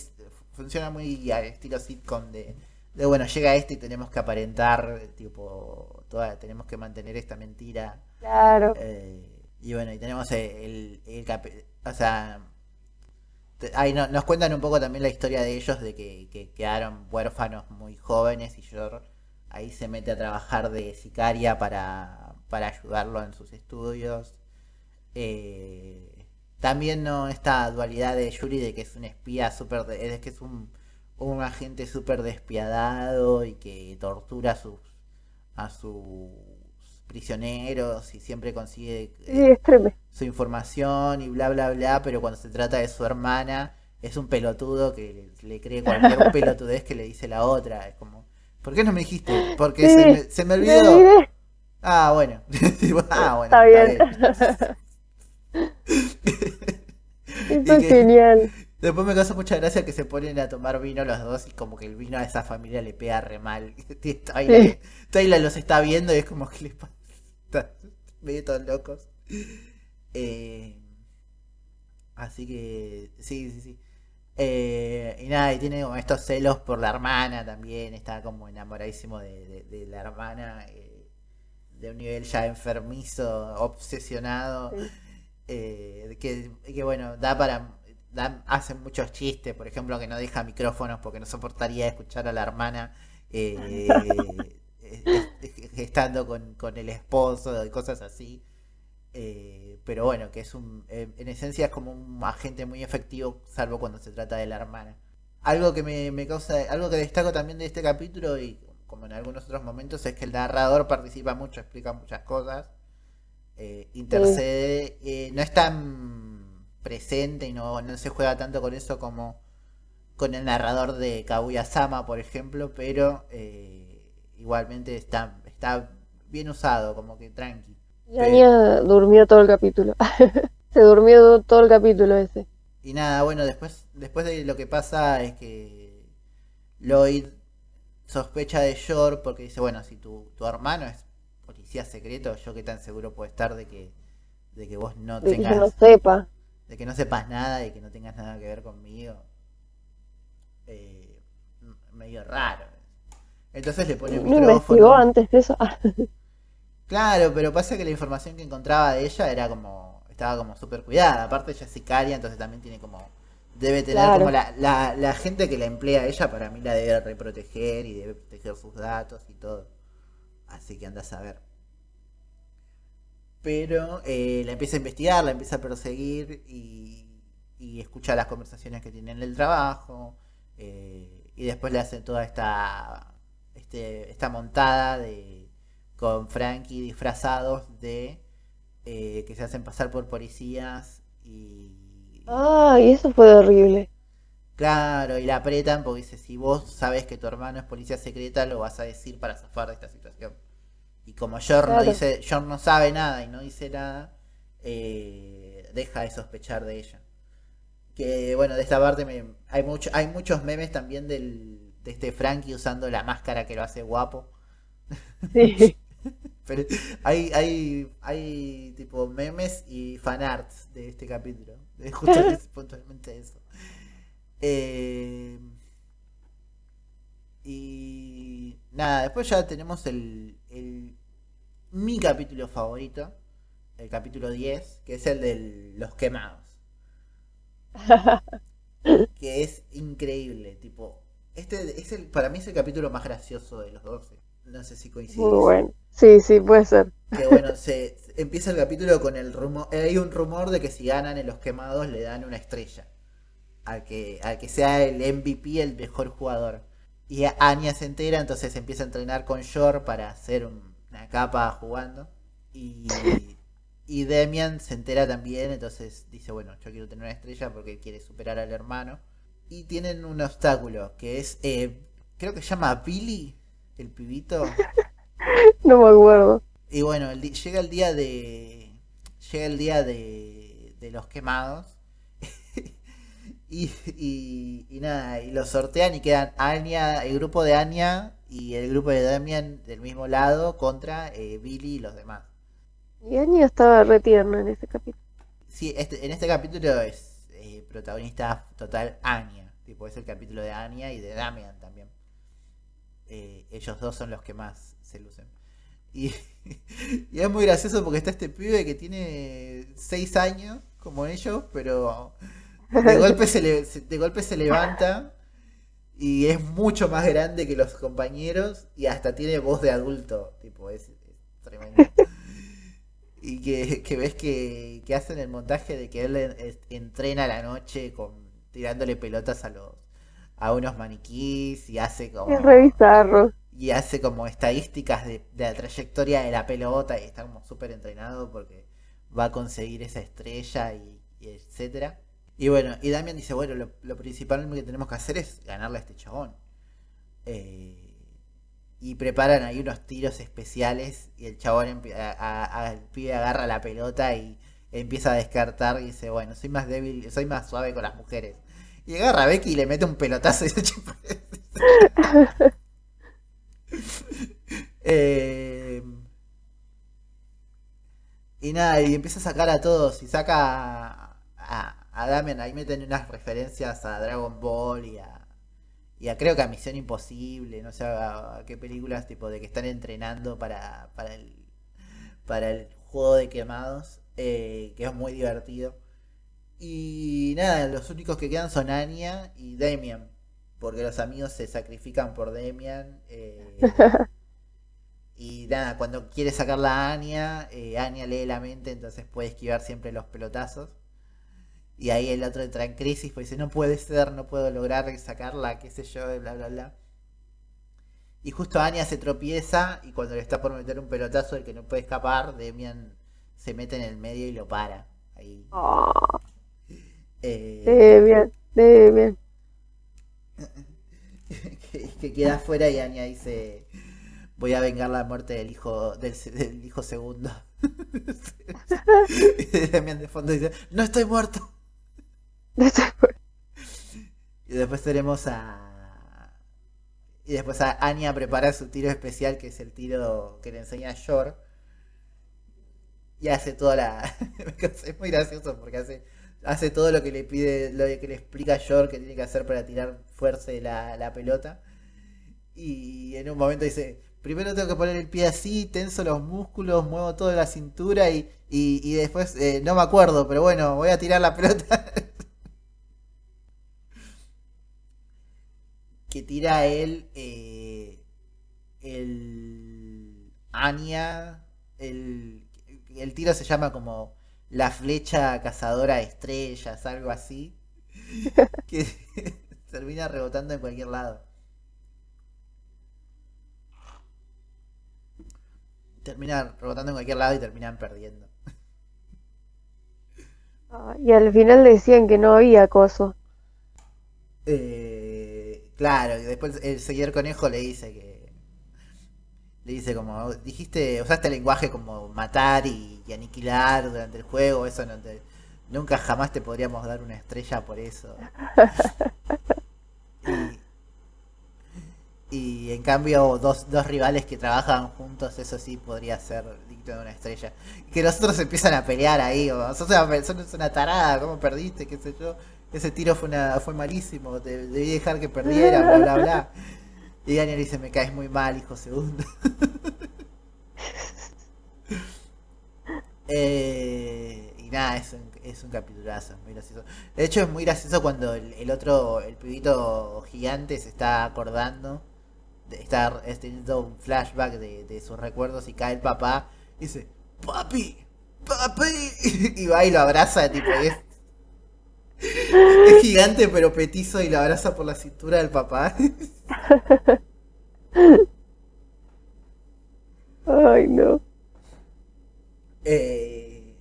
Funciona muy al estilo sitcom de, de bueno, llega este y tenemos que aparentar, tipo, toda, tenemos que mantener esta mentira. Claro. eh, y bueno, y tenemos el, el, o sea, ahí no- nos cuentan un poco también la historia de ellos, de que, que quedaron huérfanos muy jóvenes y Yor ahí se mete a trabajar de sicaria para, para ayudarlo en sus estudios. Eh, también no esta dualidad de Yuri de que es un espía súper, de que es un, un agente súper despiadado y que tortura a sus, a sus prisioneros y siempre consigue eh, es su información y bla bla bla, pero cuando se trata de su hermana es un pelotudo que le, le cree cualquier pelotudez que le dice la otra. Es como, ¿por qué no me dijiste? Porque Sí, se, me, se me olvidó. Ah, bueno. Ah, bueno. Está bien. Eso es que- genial. Después me causa mucha gracia que se ponen a tomar vino los dos y como que el vino a esa familia le pega re mal. Tayla, Sí. Tayla los está viendo y es como que les pasa. Medio todos locos. Eh, así que sí, sí, sí. Eh, y nada, y tiene como estos celos por la hermana también. Está como enamoradísimo de, de- de la hermana. eh, de un nivel ya enfermizo, obsesionado. Sí. eh, que, que bueno, da para. Da, hacen muchos chistes, por ejemplo, que no deja micrófonos porque no soportaría escuchar a la hermana eh, estando con, con el esposo y cosas así. Eh, pero bueno, que es un. en esencia es como un agente muy efectivo, salvo cuando se trata de la hermana. Algo que me, me causa. Algo que destaco también de este capítulo, y como en algunos otros momentos, es que el narrador participa mucho, explica muchas cosas. eh, intercede. eh, no es tan presente y no, no se juega tanto con eso como con el narrador de Kaguya Sama, por ejemplo, pero eh, igualmente está, está bien usado, como que tranqui. Yania durmió todo el capítulo. Se durmió todo el capítulo ese. Y nada, bueno, después, después de lo que pasa es que Lloyd sospecha de Yor porque dice, bueno, si tu, tu hermano es policía secreto, yo qué tan seguro puedo estar de que, de que vos no De que tengas, no sepa. de que no sepas nada y que no tengas nada que ver conmigo. Eh, medio raro. Entonces le pone un ¿No investigó micrófono. antes de eso? Claro, pero pasa que la información que encontraba de ella era como, estaba como súper cuidada. Aparte ella es sicaria, entonces también tiene como, debe tener Claro. como la, la, la gente que la emplea ella, para mí la debe reproteger y debe proteger sus datos y todo. Así que anda a saber. Pero eh, la empieza a investigar, la empieza a perseguir y, y escucha las conversaciones que tienen en el trabajo. eh, y después le hace toda esta, este, esta montada de con Frankie disfrazados de eh, que se hacen pasar por policías y Ay, eso fue horrible. claro, y la apretan porque dice, si vos sabes que tu hermano es policía secreta, lo vas a decir para zafar de esta situación. Y como Jorn no Claro. dice, Jorn no sabe nada y no dice nada, eh, deja de sospechar de ella. Que bueno, de esta parte me- hay mucho, hay muchos memes también del, de este Frankie usando la máscara que lo hace guapo. Sí. Pero hay, hay, hay tipo memes y fanarts de este capítulo. De justo es puntualmente eso. Eh, y nada, después ya tenemos el, el mi capítulo favorito, el capítulo 10, que es el de los quemados. Que es increíble, tipo, este es el, para mí es el capítulo más gracioso de los 12. No sé si coincides. Muy bueno. Sí, sí, puede ser. Que bueno, se- empieza el capítulo con el rumor. Hay un rumor de que si ganan en los quemados le dan una estrella. Al que, que sea el MVP, el mejor jugador. Y Anya se entera, entonces empieza a entrenar con Yor para hacer un- una capa jugando. Y, y Demian se entera también, entonces dice, bueno, yo quiero tener una estrella porque quiere superar al hermano. Y tienen un obstáculo, que es, eh, creo que se llama Billy, el pibito. No me acuerdo. Y bueno, el llega el día de. Llega el día de, de los quemados. y, y, y nada, y los sortean y quedan Anya, el grupo de Anya y el grupo de Damian del mismo lado contra eh, Billy y los demás. Y Anya estaba re tierna en ese capítulo. Sí, este, en este capítulo es eh, protagonista total Anya. Tipo, es el capítulo de Anya y de Damian también. Eh, ellos dos son los que más se lucen. Y, y es muy gracioso porque está este pibe que tiene 6 años, como ellos, pero de golpe se, le- de golpe se levanta y es mucho más grande que los compañeros y hasta tiene voz de adulto. Tipo, es, es tremendo. Y que, que ves que, que hacen el montaje de que él en- entrena a la noche con tirándole pelotas a los a unos maniquís y hace como Es re bizarro. Y hace como estadísticas de, la trayectoria de la pelota y está como súper entrenado porque va a conseguir esa estrella y, etcétera. Y bueno, y Damian dice, bueno, lo, principal que tenemos que hacer es ganarle a este chabón. Eh, y preparan ahí unos tiros especiales y el chabón a- a- el pibe agarra la pelota y empieza a descartar y dice, bueno, soy más débil, soy más suave con las mujeres. Y agarra a Becky y le mete un pelotazo y se. Eh, y nada, y empieza a sacar a todos y saca a, a, a ahí meten unas referencias a Dragon Ball y a, creo que a Misión Imposible, no sé a, qué películas tipo de que están entrenando para, para el para el juego de quemados, eh, que es muy divertido. Y nada, los únicos que quedan son Anya y Damian, porque los amigos se sacrifican por Damian. eh, y nada, cuando quiere sacarla a Anya, eh, Anya lee la mente, entonces puede esquivar siempre los pelotazos. Y ahí el otro entra en crisis, pues dice, no puede ser, no puedo lograr sacarla, qué sé yo, bla, bla, bla. Y justo Anya se tropieza y cuando le está por meter un pelotazo el que no puede escapar, Demian se mete en el medio y lo para. Ahí. Oh, Eh, Demian, Demian. que, que queda afuera y Anya dice voy a vengar la muerte del hijo del, hijo segundo y Demian de fondo dice no estoy muerto y después tenemos a y después a Anya prepara su tiro especial que es el tiro que le enseña a Yor. Y hace toda la es muy gracioso porque hace hace todo lo que le pide lo que le explica Yor que tiene que hacer para tirar fuerza la, la pelota. Y en un momento dice primero tengo que poner el pie así tenso los músculos muevo toda la cintura y, y, y después eh, no me acuerdo pero bueno voy a tirar la pelota que tira él eh, el Anya el, el tiro se llama como la flecha cazadora de estrellas algo así que termina rebotando en cualquier lado termina rebotando en cualquier lado y terminan perdiendo Ah, Y al final decían que no había acoso. Eh, claro, y después el señor conejo le dice que. Le dice como. Dijiste, usaste el lenguaje como matar y, y aniquilar durante el juego, eso no te. Nunca jamás te podríamos dar una estrella por eso. Y, y en cambio, dos, dos rivales que trabajan juntos, eso sí podría ser digno de una estrella. Que los otros empiezan a pelear ahí, o sos una, sos una tarada, ¿cómo perdiste? ¿Qué sé yo? Ese tiro fue una fue malísimo, te, debí dejar que perdiera, bla, bla, bla. Y Daniel dice, me caes muy mal, hijo segundo. Eh, y nada, es un, es un capitulazo, es muy gracioso. De hecho, es muy gracioso cuando el, el otro, el pibito gigante se está acordando, de, está es teniendo un flashback de, de sus recuerdos y cae el papá y dice, papi, papi, y va y lo abraza, tipo, es, es gigante pero petizo y lo abraza por la cintura del papá. Ay, no. Eh,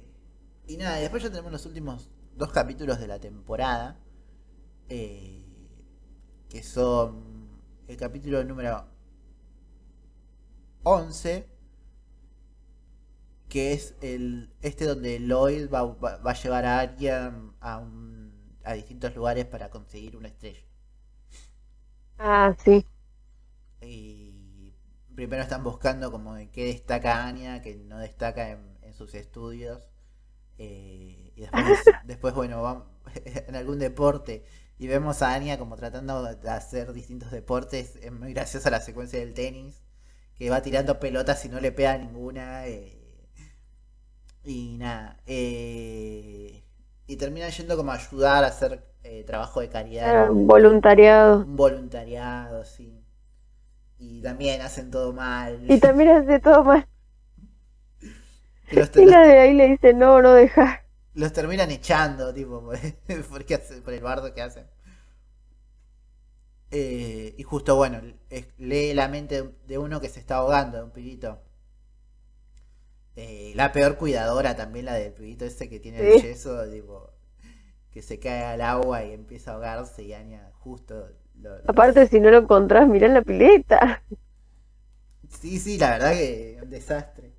y nada, y después ya tenemos los últimos dos capítulos de la temporada. eh, que son el capítulo número 11, que es el este donde Lloyd va, va- va a llevar a Arya a, un- a distintos lugares para conseguir una estrella. Ah, sí. Y primero están buscando como en qué destaca Anya, que no destaca en, en sus estudios. Eh, y después, después, bueno, vamos en algún deporte y vemos a Anya como tratando de hacer distintos deportes. Es muy graciosa la secuencia del tenis, que va tirando pelotas y no le pega ninguna. eh, y nada. eh, y termina yendo como a ayudar a hacer eh, trabajo de caridad. Ah, voluntariado. Un voluntariado, sí. Y también hacen todo mal. Y también hace todo mal. Y los, Y la de ahí le dice, no, no dejar. los terminan echando, tipo, por, porque hace- por el bardo que hacen. Eh, y justo, bueno, lee la mente de uno que se está ahogando, de un pibito. Eh, la peor cuidadora también, la del pibito ese que tiene el yeso, tipo, que se cae al agua y empieza a ahogarse y Anya justo lo- lo- Aparte, si no lo encontrás, mirá en la pileta. Sí, sí, la verdad que un desastre.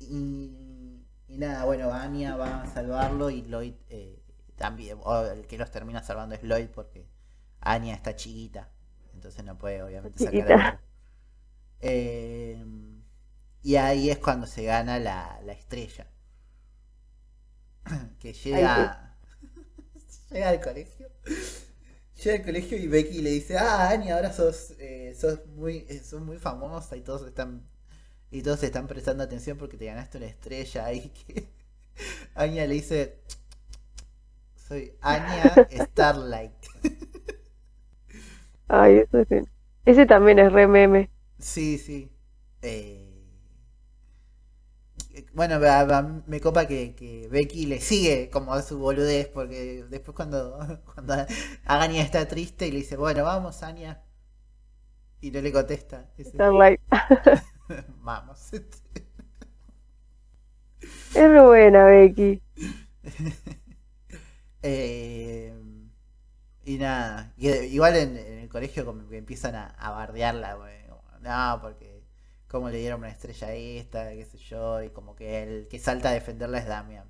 Y, y nada, bueno, Anya va a salvarlo y Lloyd eh, también. o el que los termina salvando es Lloyd porque Anya está chiquita. Entonces no puede, obviamente, sacar a. Eh, y ahí es cuando se gana la, la estrella. Que llega, llega al colegio. Llega al colegio y Becky le dice, ah, Ani, ahora sos, eh, sos muy, eh, sos muy famosa y todos están y todos están prestando atención porque te ganaste una estrella y que Anya le dice, soy Anya Starlight. Ay, eso es... bien. Ese también es re meme. Sí, sí. Eh, Bueno, a- a- me copa que, que Becky le sigue como a su boludez, porque después cuando, cuando Anya está triste y le dice, bueno, vamos, Anya. Y no le contesta. Dice, Starlight. vamos. Es buena, Becky. Eh, y nada, y- igual en, en el colegio como que empiezan a, a bardearla, no, porque cómo le dieron una estrella a esta, qué sé yo, y como que el que salta a defenderla es Damian.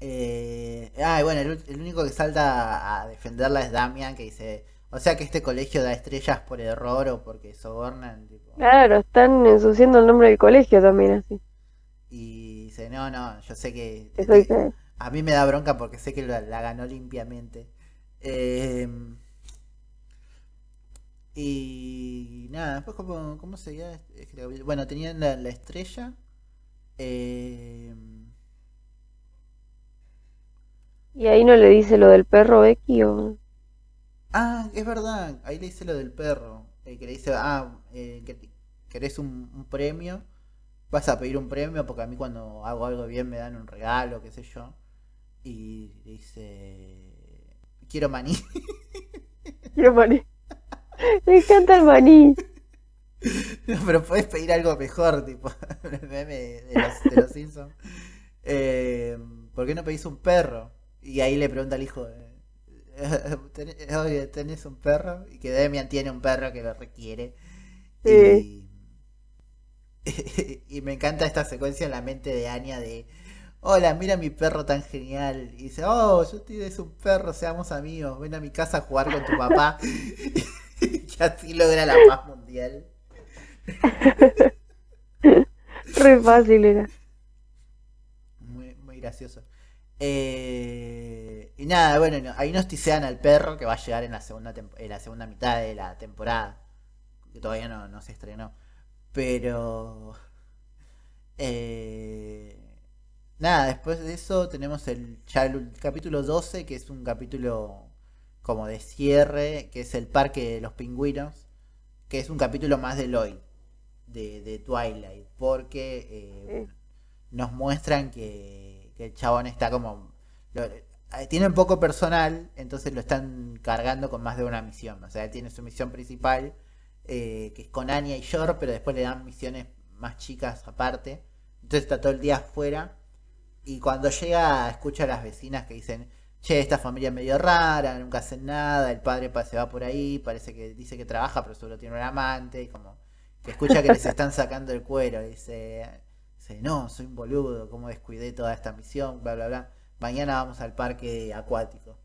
Eh, ah, y bueno, el, el único que salta a, defenderla es Damian, que dice, o sea que este colegio da estrellas por error o porque sobornan, tipo, Claro, están ensuciando el nombre del colegio también así. y dice, no, no, yo sé que... Eso dice. A mí me da bronca porque sé que la, la ganó limpiamente. Eh, y nada, después cómo, cómo seguía? Bueno, tenían la, la estrella. eh, Y ahí no le dice lo del perro o... ah, es verdad, ahí le dice lo del perro. eh, que le dice, ah, eh, que querés un, un premio. Vas a pedir un premio porque a mí cuando hago algo bien me dan un regalo, qué sé yo. Y le dice, quiero maní. Quiero maní. Me encanta el maní. No, pero puedes pedir algo mejor, tipo el meme de los, de los Simpsons. Eh, ¿por qué no pedís un perro? Y ahí le pregunta al hijo, eh, "¿Tenés- oye, ¿tenés un perro? Y que Demian tiene un perro que lo requiere. Sí. Y, y me encanta esta secuencia en la mente de Anya de, hola, mira mi perro tan genial. Y dice, oh, yo tienes un perro, seamos amigos, ven a mi casa a jugar con tu papá. y así logra la paz mundial. Re fácil era. Muy, muy gracioso. Eh, y nada, bueno, no- ahí nos tisean al perro que va a llegar en la segunda en la segunda mitad de la temporada. Que todavía no, no se estrenó. Pero. eh, nada, después de eso tenemos el, ya el capítulo 12, que es un capítulo como de cierre, que es el parque de los pingüinos. Que es un capítulo más de Lloyd, de, de Twilight. Porque eh, Sí. nos muestran que, que el chabón está como... lo- eh, tiene un poco personal, entonces lo están cargando con más de una misión. O sea, él tiene su misión principal, eh, que es con Anya y Yor, pero después le dan misiones más chicas aparte. Entonces está todo el día afuera. Y cuando llega, escucha a las vecinas que dicen, che, esta familia es medio rara, nunca hacen nada, el padre pa- se va por ahí, parece que dice que trabaja, pero solo tiene un amante, y como que escucha que les están sacando el cuero. Dice, Dice, no, soy un boludo, cómo descuidé toda esta misión, bla, bla, bla. Mañana vamos al parque acuático.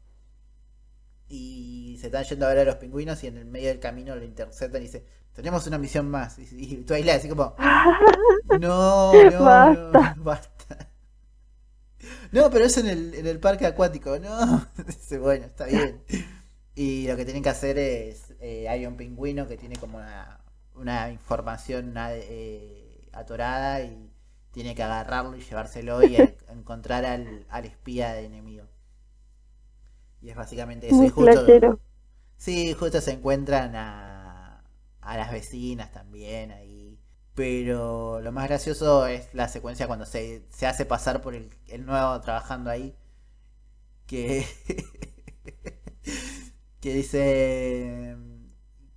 Y se están yendo a ver a los pingüinos y en el medio del camino lo interceptan y dice, tenemos una misión más. Y, y Twilight así como, no, no, Basta. no, basta. No, pero es en el, en el parque acuático, no. Dice, bueno, está bien. Y lo que tienen que hacer es, eh, hay un pingüino que tiene como una, una información eh, atorada y tiene que agarrarlo y llevárselo y en- encontrar al, al espía de enemigo. Y es básicamente eso. Muy Y justo. Sí, justo se encuentran a, a las vecinas también ahí. Pero lo más gracioso es la secuencia cuando se, se hace pasar por el, el nuevo trabajando ahí. Que, que dice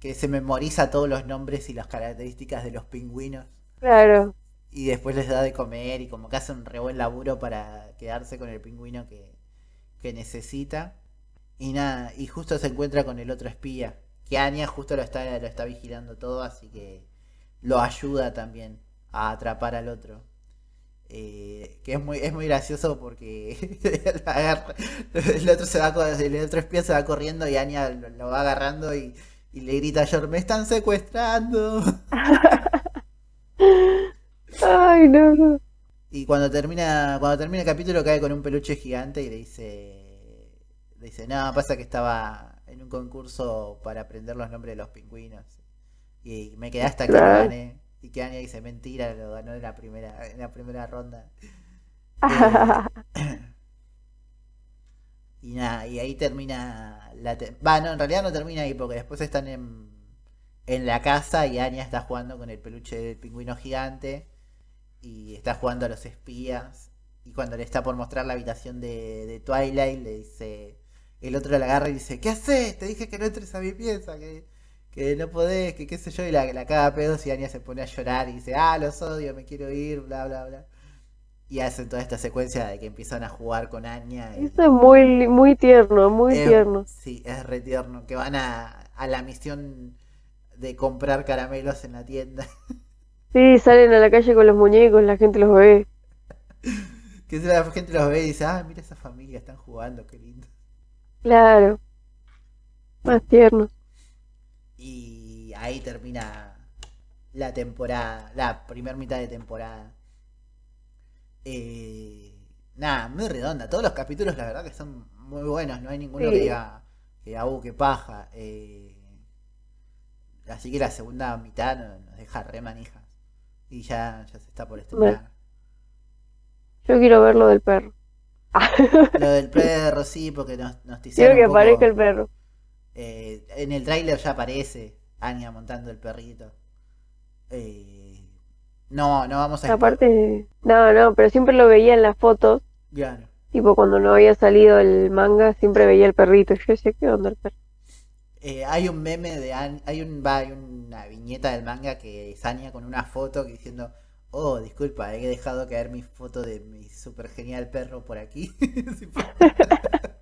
que se memoriza todos los nombres y las características de los pingüinos. Claro. Y después les da de comer y como que hace un re buen laburo para quedarse con el pingüino que, que necesita. Y nada, y justo se encuentra con el otro espía. Que Anya justo lo está, lo está vigilando todo, así que lo ayuda también a atrapar al otro. Eh, que es muy, es muy gracioso porque el otro se va el otro espía se va corriendo y Anya lo, lo va agarrando y, y le grita a George, me están secuestrando. Ay, no, no. Y cuando termina, cuando termina el capítulo cae con un peluche gigante y le dice, le dice, no, pasa que estaba en un concurso para aprender los nombres de los pingüinos. Y me quedé hasta que Claro. gané. Y que Anya dice, mentira, lo ganó en la primera, en la primera ronda. Eh, y nada, y ahí termina la... te- no, en realidad no termina ahí porque después están en, en la casa y Anya está jugando con el peluche del pingüino gigante y está jugando a los espías. Y cuando le está por mostrar la habitación de, de Twilight, le dice... El otro la agarra y dice, ¿qué haces? Te dije que no entres a mi pieza, que, que no podés, que qué sé yo, y la, la caga pedos y Anya se pone a llorar y dice, ah, los odio, me quiero ir, bla, bla, bla. Y hacen toda esta secuencia de que empiezan a jugar con Anya. y- Eso es muy, muy tierno, muy tierno. Sí, es re tierno. Que van a, a la misión de comprar caramelos en la tienda. Sí, salen a la calle con los muñecos, la gente los ve. Que la gente los ve y dice, ah, mira esa familia, están jugando, qué lindo. Claro. Más tierno. Y ahí termina la temporada, la primer mitad de temporada. Eh, nada, muy redonda. Todos los capítulos, la verdad, que son muy buenos. No hay ninguno que diga, que uh, qué paja. Eh, así que la segunda mitad no- nos deja re manijas. Y ya, ya se está por estrenar. Yo quiero ver lo del perro. Lo del perro, sí, porque nos, nos Quiero que poco. aparezca el perro. Eh, en el tráiler ya aparece Anya montando el perrito. Eh, no, no vamos a Aparte, no, no, pero siempre lo veía en las fotos. Claro. Tipo, cuando no había salido el manga, siempre veía el perrito. Yo decía, ¿qué onda el perro? Eh, hay un meme de An- hay un va, hay una viñeta del manga que es Anya con una foto que diciendo, oh, disculpa, he dejado caer mi foto de mi super genial perro por aquí.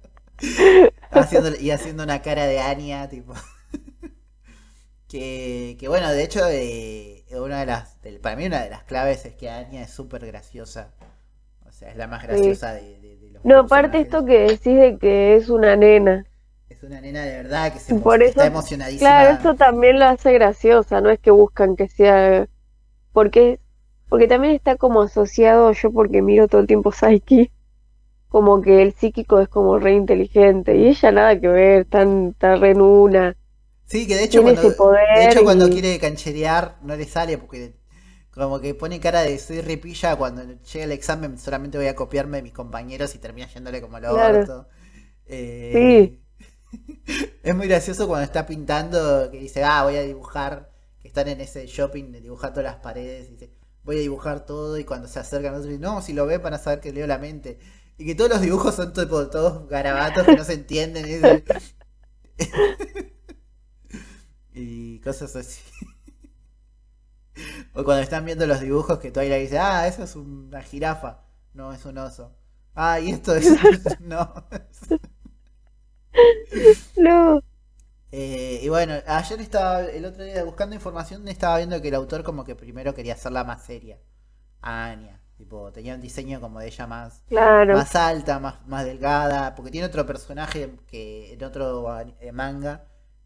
Haciendo- y haciendo una cara de Anya, tipo. que, que bueno, de hecho, eh, una de las, para mí una de las claves es que Anya es súper graciosa. O sea, es la más graciosa de, de- de los No, aparte esto que decís de que es una nena. Es una nena de verdad que se emo- eso- está emocionadísima. Claro, esto también lo hace graciosa, no es que buscan que sea... Porque, porque también está como asociado, yo porque miro todo el tiempo Psyche, como que el psíquico es como re inteligente y ella nada que ver, tan, tan re en una. Sí, que de hecho Tiene cuando, poder de hecho cuando quiere cancherear no le sale porque como que pone cara de soy ripilla cuando llegue el examen solamente voy a copiarme de mis compañeros y termina yéndole como lo Claro. Eh, Es muy gracioso cuando está pintando que dice, ah, voy a dibujar, que están en ese shopping dibujando las paredes, y dice, voy a dibujar todo y cuando se acercan otros no, si lo ven van a saber que leo la mente. Y que todos los dibujos son tipo, todos garabatos que no se entienden. y cosas así. O cuando están viendo los dibujos que Twilight dice, ah, eso es una jirafa. No, es un oso. Ah, y esto es... no. No, Eh, y bueno, ayer estaba, el otro día buscando información, estaba viendo que el autor como que primero quería hacerla más seria. a Anya. Tipo, tenía un diseño como de ella más, Claro. más alta, más, más delgada, porque tiene otro personaje que en otro eh, manga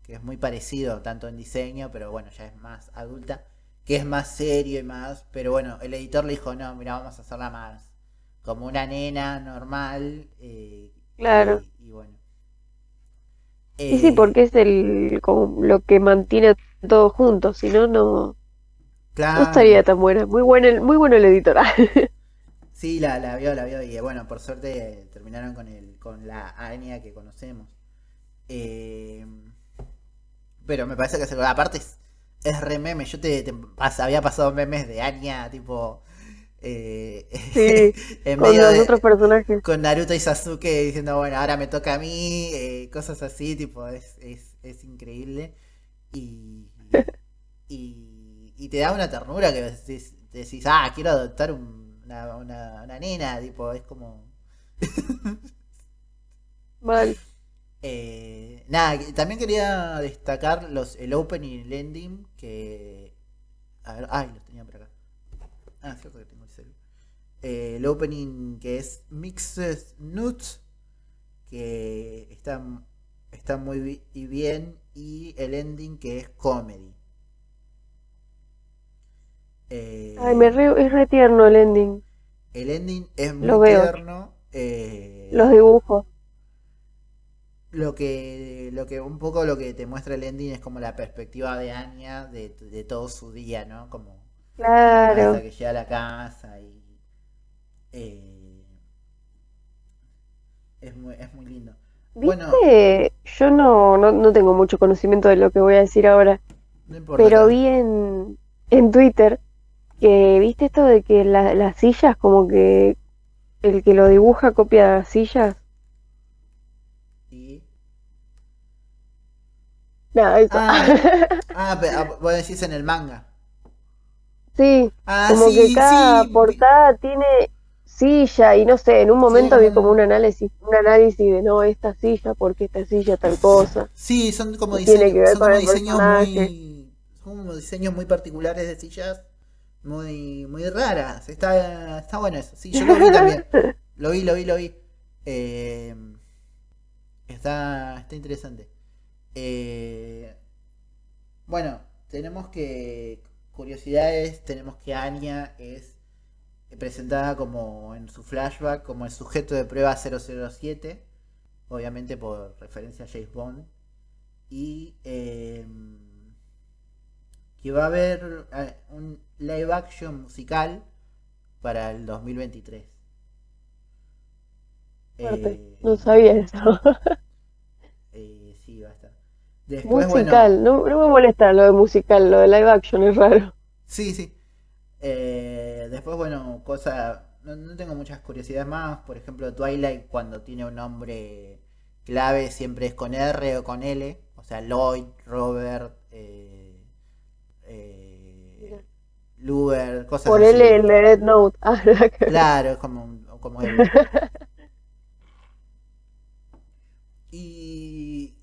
que es muy parecido tanto en diseño, pero bueno, ya es más adulta, que es más serio y más, pero bueno, el editor le dijo, no, mira, vamos a hacerla más como una nena normal. eh, Claro. Y, y bueno. Y sí, Eh, porque es el como lo que mantiene todo junto, si no, no, no estaría tan buena. Muy bueno el, muy bueno el editor. Sí, la, la vio, la vio y eh, bueno, por suerte eh, terminaron con el, con la Anya que conocemos. Eh, pero me parece que se- aparte es, es re meme. Yo te, te pas- había pasado memes de Anya, tipo eh, Sí, en con medio los de- otros personajes. con Naruto y Sasuke diciendo, bueno, ahora me toca a mí, eh, cosas así, tipo, es, es, es increíble. Y, y, y te da una ternura que decís, decís, ah, quiero adoptar un- una, una, una nena, tipo, es como... Mal. Eh, nada, también quería destacar los, el opening y el ending que... A ver, ay, los tenía por acá. Ah, cierto que tengo el celu. Eh, el opening que es Mixed Nuts, que está, está muy bien, y el ending que es comedy. Eh, Ay, me re- es re tierno el ending. el ending es muy Lo veo. tierno. eh, Los dibujos. lo que lo que un poco lo que te muestra el ending es como la perspectiva de Anya de, de todo su día no como Claro. hasta que llega a la casa y eh, es muy es muy lindo bueno. Yo no, no, no tengo mucho conocimiento de lo que voy a decir ahora, no importa pero vi en, en Twitter que, ¿viste esto de que la- las sillas, como que el que lo dibuja copia las sillas? y Nada, eso. ah, ah, pe- ah, vos decís en el manga Sí, ah como que sí cada sí portada tiene silla y no sé, en un momento Sí, vi como un análisis, un análisis de no, esta silla, porque esta silla tal cosa. Sí, son como diseños, son como diseños muy, son como diseños muy particulares de sillas, muy, muy raras. Está, está bueno eso. Sí, yo lo vi también. Lo vi, lo vi, lo vi. Eh, está, está interesante. Eh, bueno, tenemos que curiosidades, tenemos que Anya es presentada como en su flashback como el sujeto de prueba 007 obviamente por referencia a James Bond, y eh, que va a haber un live action musical para el 2023. Fuerte. Eh, No sabía eso. eh, sí, va a estar. Después, bueno, Musical, no, no me molesta lo de musical, lo de live action es raro. Sí, sí. Eh, después, bueno, cosa. No, no tengo muchas curiosidades más. Por ejemplo, Twilight, cuando tiene un nombre clave, siempre es con R o con L. O sea, Lloyd, Robert, eh, eh. Luger, cosas Por así. el Death Note. Ah. Claro, es como, un- como él. Y,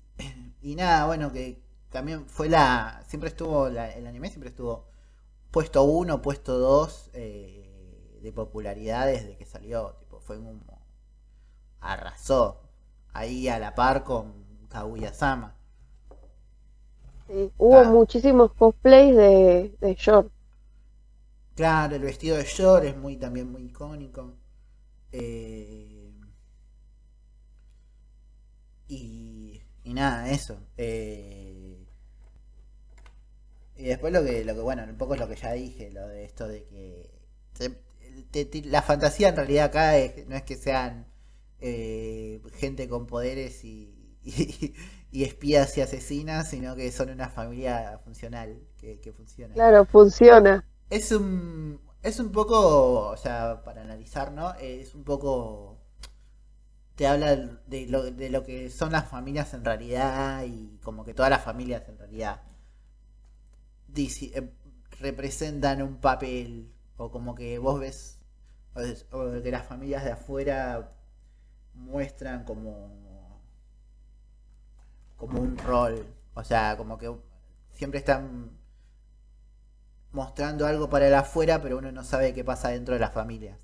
y nada, bueno, que también fue la. Siempre estuvo, la- el anime siempre estuvo puesto uno, puesto dos eh, de popularidad desde que salió. Tipo, fue como. Arrasó. Ahí a la par con Kaguya-sama. Sí, Hubo muchísimos cosplays de, de Short. Claro, el vestido de Yor es muy también muy icónico. Eh, y, y nada, eso. Eh, y después lo que, lo que, bueno, un poco es lo que ya dije, lo de esto de que te- te- te- la fantasía en realidad acá es- no es que sean eh, gente con poderes y, y, y espías y asesinas, sino que son una familia funcional, que, que funciona. Claro, funciona. Es un, es un poco, o sea, para analizar, ¿no? Es un poco, te habla de lo, de lo que son las familias en realidad y como que todas las familias en realidad eh, representan un papel o como que vos ves o, es- o que las familias de afuera muestran como como un rol, o sea, como que siempre están mostrando algo para el afuera, pero uno no sabe qué pasa dentro de las familias.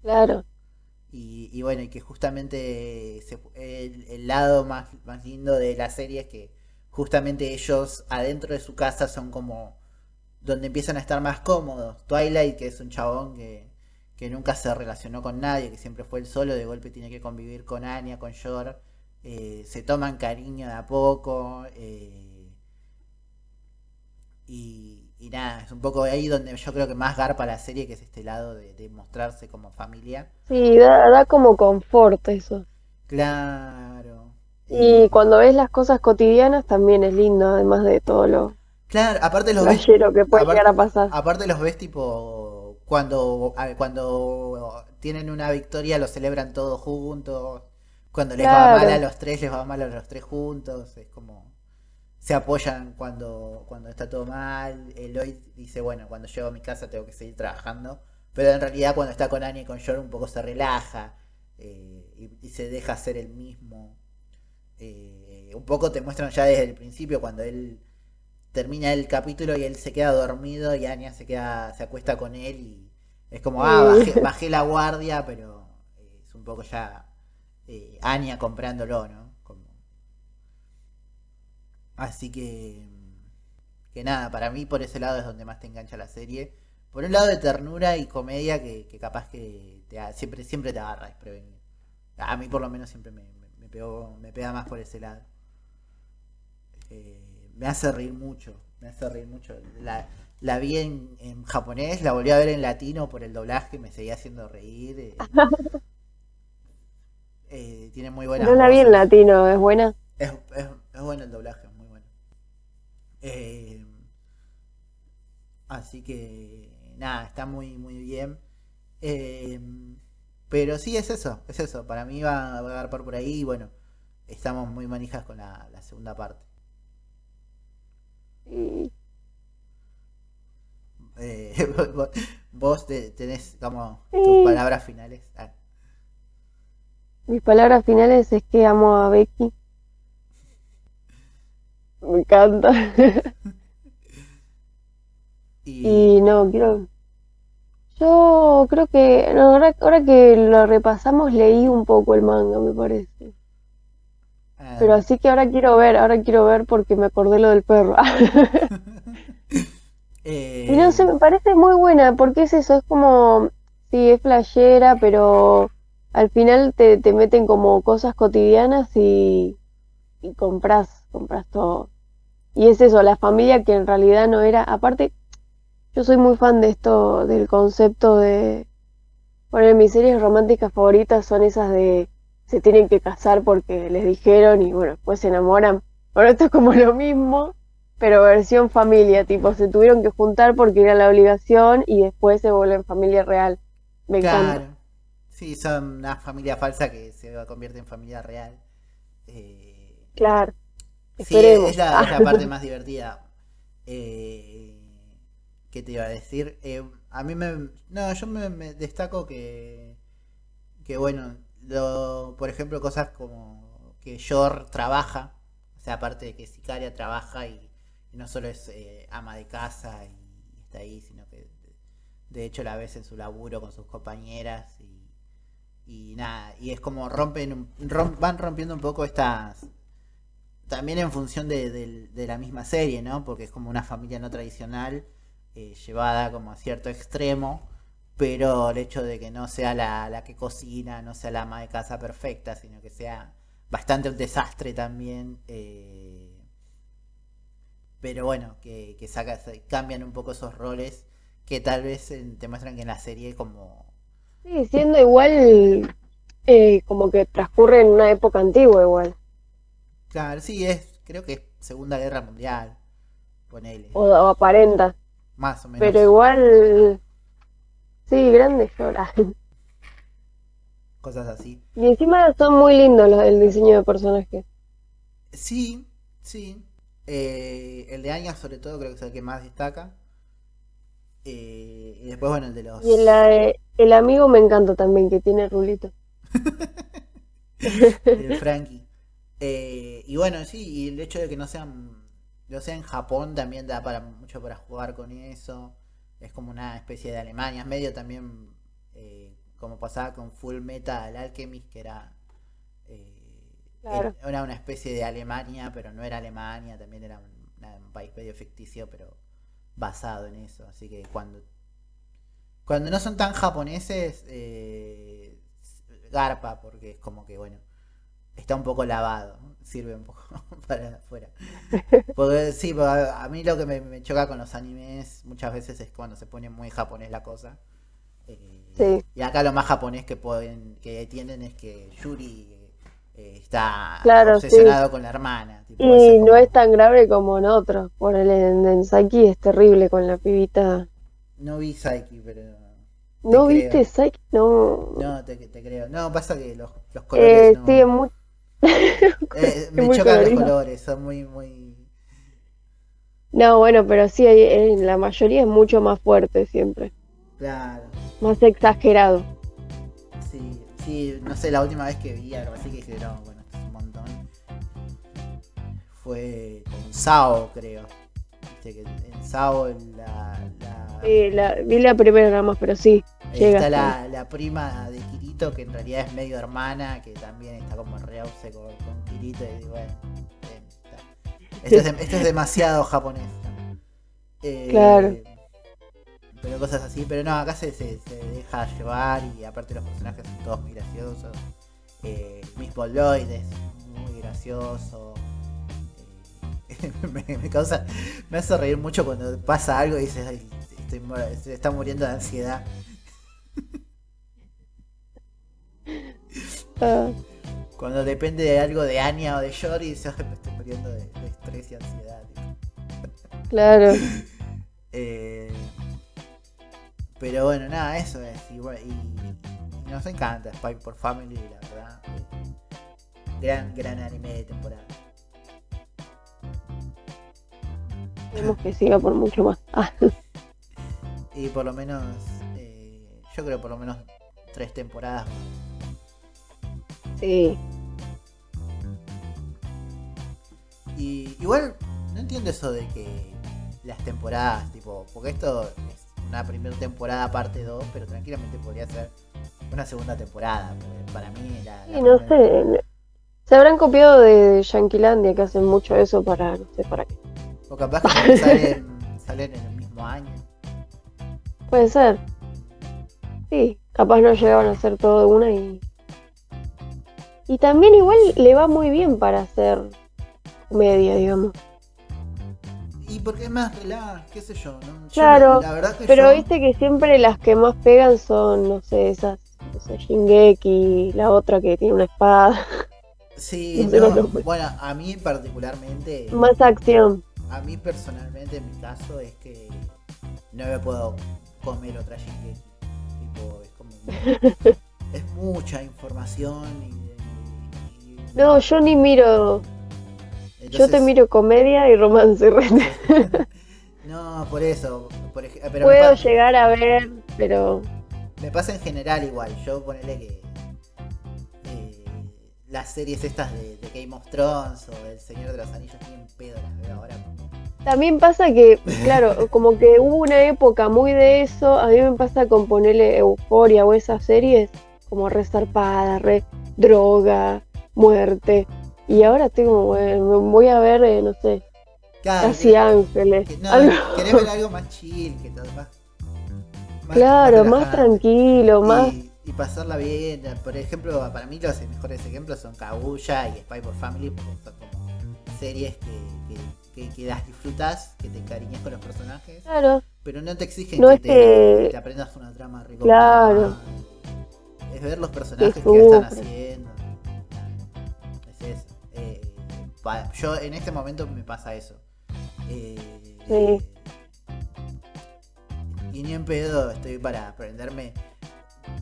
Claro. Y, y bueno, y que justamente se- el, el lado más, más lindo de la serie es que justamente ellos adentro de su casa son como donde empiezan a estar más cómodos. Twilight, que es un chabón que, que nunca se relacionó con nadie, que siempre fue el solo, de golpe tiene que convivir con Anya, con Yor, eh, se toman cariño de a poco. eh, y, y nada, es un poco ahí donde yo creo que más garpa la serie, que es este lado de, de mostrarse como familia. Sí, da, da como confort eso. Claro. Y cuando ves las cosas cotidianas también es lindo, además de todo lo Claro, aparte los ves, que puede aparte- llegar a pasar. aparte los ves tipo cuando, cuando tienen una victoria lo celebran todos juntos. Cuando les va mal a los tres, les va mal a los tres juntos. Es como se apoyan cuando, cuando está todo mal. Eloy dice, bueno, cuando llego a mi casa tengo que seguir trabajando. Pero en realidad cuando está con Annie y con Yor un poco se relaja eh, y, y se deja ser el mismo. Eh, un poco te muestran ya desde el principio cuando él termina el capítulo y él se queda dormido y Anya se queda, se acuesta con él y es como, ah, bajé, bajé la guardia, pero eh, es un poco ya eh, Anya comprándolo, ¿no? Como... Así que, que nada, para mí por ese lado es donde más te engancha la serie. Por un lado de ternura y comedia que, capaz que te, siempre, siempre te agarra desprevenido. A mí por lo menos siempre me, me, pegó- me pega más por ese lado. Eh, me hace reír mucho, me hace reír mucho. La, la vi en, en japonés, la volví a ver en latino por el doblaje, me seguía haciendo reír. eh. Eh, tiene muy buenas No la vi en latino, ¿es buena? Es, es, es bueno el doblaje, es muy bueno. Eh, así que nada, está muy muy bien. Eh, pero sí es eso, es eso. Para mí va, va a agarpar por ahí y bueno, estamos muy manijas con la, la segunda parte. Y Eh, vos- vos te- tenés como Sí. tus palabras finales. Ah, mis palabras finales es que amo a Becky. Me encanta. y Y no, quiero. Yo creo que. no, ahora, ahora que lo repasamos, leí un poco el manga, me parece. ah, Pero así que ahora quiero ver, ahora quiero ver porque me acordé lo del perro. eh, Y no sé, me parece muy buena, porque es eso, es como, sí, es flashera, pero al final te, te meten como cosas cotidianas y, y compras, compras todo. Y es eso, la familia que en realidad no era, aparte, yo soy muy fan de esto, del concepto de, bueno, mis series románticas favoritas son esas de se tienen que casar porque les dijeron y bueno, después se enamoran. Bueno, esto es como lo mismo, pero versión familia, tipo, se tuvieron que juntar porque era la obligación y después se vuelven familia real. Me encanta. Sí, son una familia falsa que se convierte en familia real. Eh, Claro, sí, es la, es la parte más divertida. Eh, ¿qué te iba a decir? Eh, a mí me... No, yo me, me destaco que... Que bueno, lo, por ejemplo, cosas como que Yor trabaja. O sea, aparte de que Sicaria trabaja y, y no solo es eh, ama de casa y está ahí, sino que de hecho la ves en su laburo con sus compañeras y, nada, y es como rompen, un- rom- van rompiendo un poco estas, también en función de, del- de la misma serie, ¿no? Porque es como una familia no tradicional, eh, llevada como a cierto extremo, pero el hecho de que no sea la, que cocina, no sea la ama de casa perfecta, sino que sea bastante un desastre también. eh, pero bueno, que, que saca, cambian un poco esos roles que tal vez te muestran que en la serie como... Sí, siendo igual, eh, como que transcurre en una época antigua igual. Claro, sí, es, creo que es Segunda Guerra Mundial, ponele, O, o aparenta. más o menos. Pero igual, sí, grande llora. Cosas así. Y encima son muy lindos los del diseño de personajes. Sí, sí. Eh, el de Anya sobre todo creo que es el que más destaca. Eh, y después, bueno, el de los... Y el, eh, el amigo me encanta también, que tiene rulito. de Frankie. Eh, y bueno, sí, y el hecho de que no sean Yo sé, en Japón también da para mucho para jugar con eso. Es como una especie de Alemania. Es medio también eh, como pasaba con Full Metal Alchemist, que era, Claro. era una especie de Alemania, pero no era Alemania. También era un país medio ficticio, pero basado en eso. Así que cuando, cuando no son tan japoneses, eh, garpa, porque es como que, bueno, está un poco lavado, ¿no? sirve un poco para afuera. Porque sí, porque a mí lo que me, me choca con los animes muchas veces es cuando se pone muy japonés la cosa. Eh, Sí. Y acá lo más japonés que pueden, que tienen es que Yuri eh, está Claro, obsesionado con la hermana. tipo, Y no como- es tan grave como en otros. Por el en, en Saki es terrible con la pibita. No vi Psyche, pero ¿No creo. viste Saki? No. no te, te creo. No, pasa que los, los Eh, colores no- sí, es muy. eh, me muy chocan los colores, son muy, muy. No, bueno, pero sí, en la mayoría es mucho más fuerte siempre. Claro. Más exagerado. Sí, sí, no sé, la última vez que vi algo así que dije, no, bueno, esto es un montón. Fue con Sao, creo. Viste que en Sao la, la- Sí, la, vi la primera nada más, pero sí, llega. está la, la prima de Kirito, que en realidad es medio hermana, que también está como re obse con, con Kirito, y digo, bueno, bien, está. Esto, es, de- esto es demasiado japonés. Eh, Claro. Pero cosas así, pero no, acá se, se, se deja llevar y aparte los personajes son todos muy graciosos. Eh, Miss Boloid es muy gracioso. Eh, me, me causa, me hace reír mucho cuando pasa algo y dices, "Ay, estoy se está muriendo de ansiedad. Cuando depende de algo de Anya o de Yori, dices, "Ay, me estoy muriendo de, de estrés y ansiedad. tipo". claro. Eh, pero bueno, nada, eso es. Y, y- y nos encanta Spy por Family, la verdad. gran, gran anime de temporada. Tenemos que siga por mucho más. Ah, Y por lo menos, eh, yo creo por lo menos tres temporadas. sí. Y igual, no entiendo eso de que las temporadas, tipo, porque esto es una primera temporada parte 2, pero tranquilamente podría ser una segunda temporada. Para mí la Sí, no primera- sé. Se habrán copiado de Yanquilandia, que hacen mucho eso para, no sé para qué. O capaz que salen, salen en el mismo año. Puede ser. Sí, capaz no llegaban a hacer todo de una y. Y también igual le va muy bien para hacer comedia, digamos. Porque es más relax, qué sé yo, ¿no? Yo Claro, la, la verdad que Pero yo- viste que siempre las que más pegan son, no sé, esas, no sé, Shingeki, la otra que tiene una espada, Sí, no bueno, a mí particularmente, más acción. a mí personalmente en mi caso es que no me puedo comer otra Shingeki. Tipo, es como... es mucha información y... y- y- No, yo ni miro, yo te miro comedia y romance. No, por eso, por ej- pero me, Puedo llegar a ver, pero me pasa en general igual, yo ponele que... eh, las series estas de, de Game of Thrones o El Señor de los Anillos bien pedo las veo ahora. También pasa que, claro, como que hubo una época muy de eso. A mí me pasa con ponerle euforia o esas series, como re zarpada, re droga, muerte. Y ahora estoy como, bueno, voy a ver, eh, no sé, Claro, casi que- ángeles. que no, algo- querés ver algo más chill, que todo más, más- claro, más tranquilo, más. Y, pasarla bien. Por ejemplo, para mí los mejores ejemplos son Kaguya y Spy por Family, porque son como series que, que, que, las disfrutas, que te encariñas con los personajes, Claro, pero no te exigen No que, te, que- te aprendas una trama rico. Claro. Es ver los personajes que, están haciendo. Yo en este momento me pasa eso. Eh, Sí. Y ni en pedo estoy para aprenderme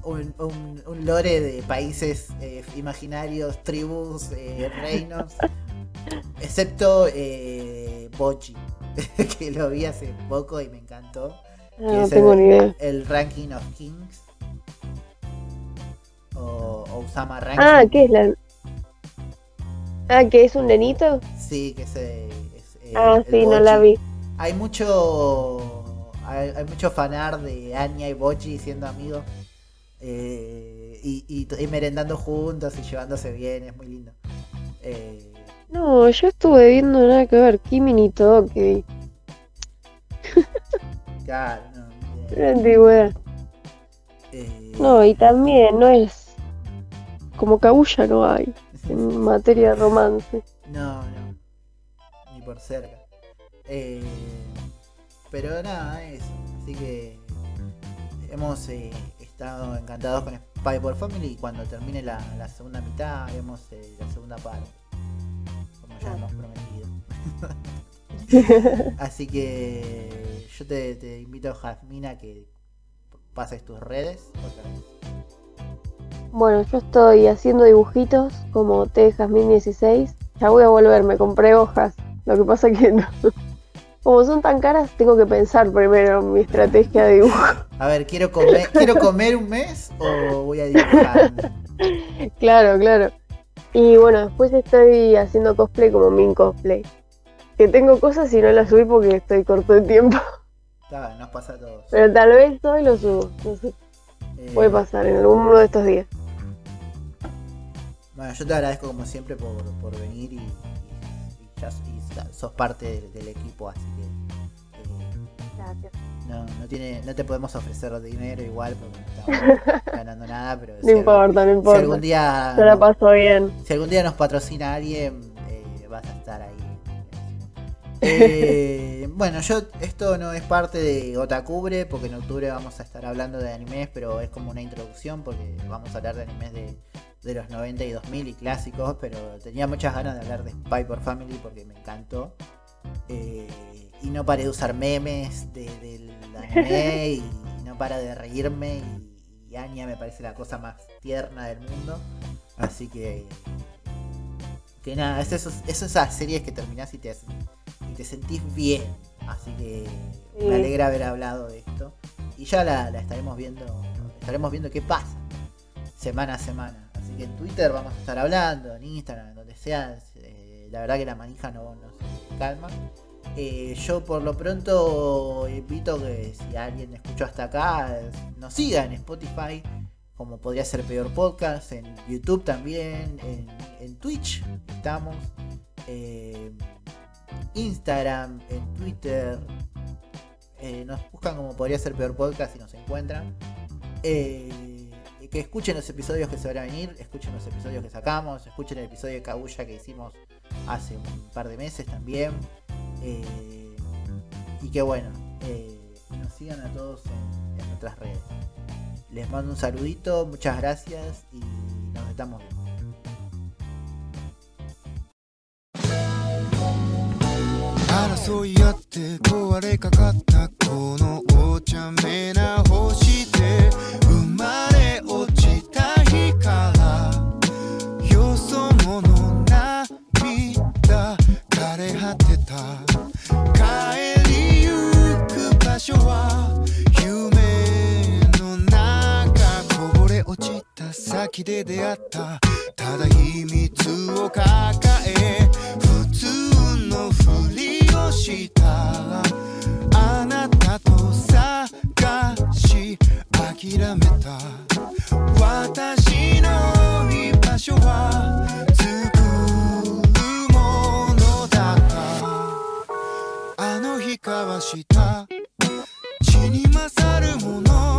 un, un- un lore de países eh, imaginarios, tribus, eh, reinos. Excepto Bochi, que lo vi hace poco y me encantó. no, no es tengo el- ni idea. El Ranking of Kings. O, o Usama Ranking. Ah, ¿qué es la.? Ah, que es un nenito. Sí, que es, eh, es, Ah, sí, no la vi. Hay mucho. Hay, hay mucho fanar de Anya y Bochi siendo amigos. eh, y, y, y merendando juntos y llevándose bien, es muy lindo. Eh, No, yo estuve viendo nada que ver, Kimi ni claro, no. Eh, No, y también no es. Como Kaguya no hay en materia de romance. No, no. Ni por cerca. Eh, pero nada, eso. Así que hemos eh, estado encantados con Spy por Family y cuando termine la, la segunda mitad haremos eh, la segunda parte. Como ya hemos prometido. Así que yo te, te invito, Jasmina, a que pases tus redes. otra vez. Bueno, yo estoy haciendo dibujitos como T Jasmine 16. Ya voy a volver, me compré hojas. Lo que pasa que no. Como son tan caras, tengo que pensar primero mi estrategia de dibujo. A ver, ¿quiero comer, ¿quiero comer un mes o voy a dibujar? Claro, claro. Y bueno, después estoy haciendo cosplay como min cosplay. Que tengo cosas y no las subí porque estoy corto de tiempo. Está, nos pasa a todos. Pero tal vez hoy lo subo. No sé. Eh, Puede pasar en alguno de estos días. Bueno, yo te agradezco como siempre por, por venir y, y- y ya y sa- sos parte del, del equipo, así que eh, Gracias. no, no, tiene, no te podemos ofrecer dinero igual porque no estamos ganando nada, pero No si, algún, importa, no si importa. algún día Yo la paso bien. si algún día nos patrocina alguien, eh, vas a estar ahí. Eh, bueno, yo esto no es parte de Otakubre, porque en octubre vamos a estar hablando de animes, pero es como una introducción, porque vamos a hablar de animes de, los 90 y 2000 y clásicos, pero tenía muchas ganas de hablar de Spy por Family porque me encantó. Eh, y no paré de usar memes de- del anime y, no para de reírme y, Anya me parece la cosa más tierna del mundo. Así que que nada, es, esas series que terminás y te, y te sentís bien. Así que Sí. me alegra haber hablado de esto. Y ya la, la estaremos viendo. Estaremos viendo qué pasa. Semana a semana. Así que en Twitter vamos a estar hablando, en Instagram, donde sea. eh, la verdad que la manija no, no se calma. Eh, yo por lo pronto invito que si alguien escuchó hasta acá, nos siga en Spotify, como podría ser Peor Podcast, en YouTube también, en, en Twitch estamos, eh, Instagram, en Twitter, eh, nos buscan como podría ser Peor Podcast y nos encuentran. Eh, que escuchen los episodios que se van a venir, escuchen los episodios que sacamos, escuchen el episodio de Kaguya que hicimos hace un par de meses también. Eh, y que bueno, nos sigan a todos en, en nuestras redes. Les mando un saludito, muchas gracias y nos estamos viendo. 争い合って壊れかかったこのお茶目な星で生まれ落ちた日からよそ者涙枯れ果てた。帰りゆく場所は夢の中こぼれ落ちた先で出会った。ただ秘密を抱え普通のふりしたあなたと探し諦めた。私の居場所は作る。ものだったあの日交わした血に勝る。もの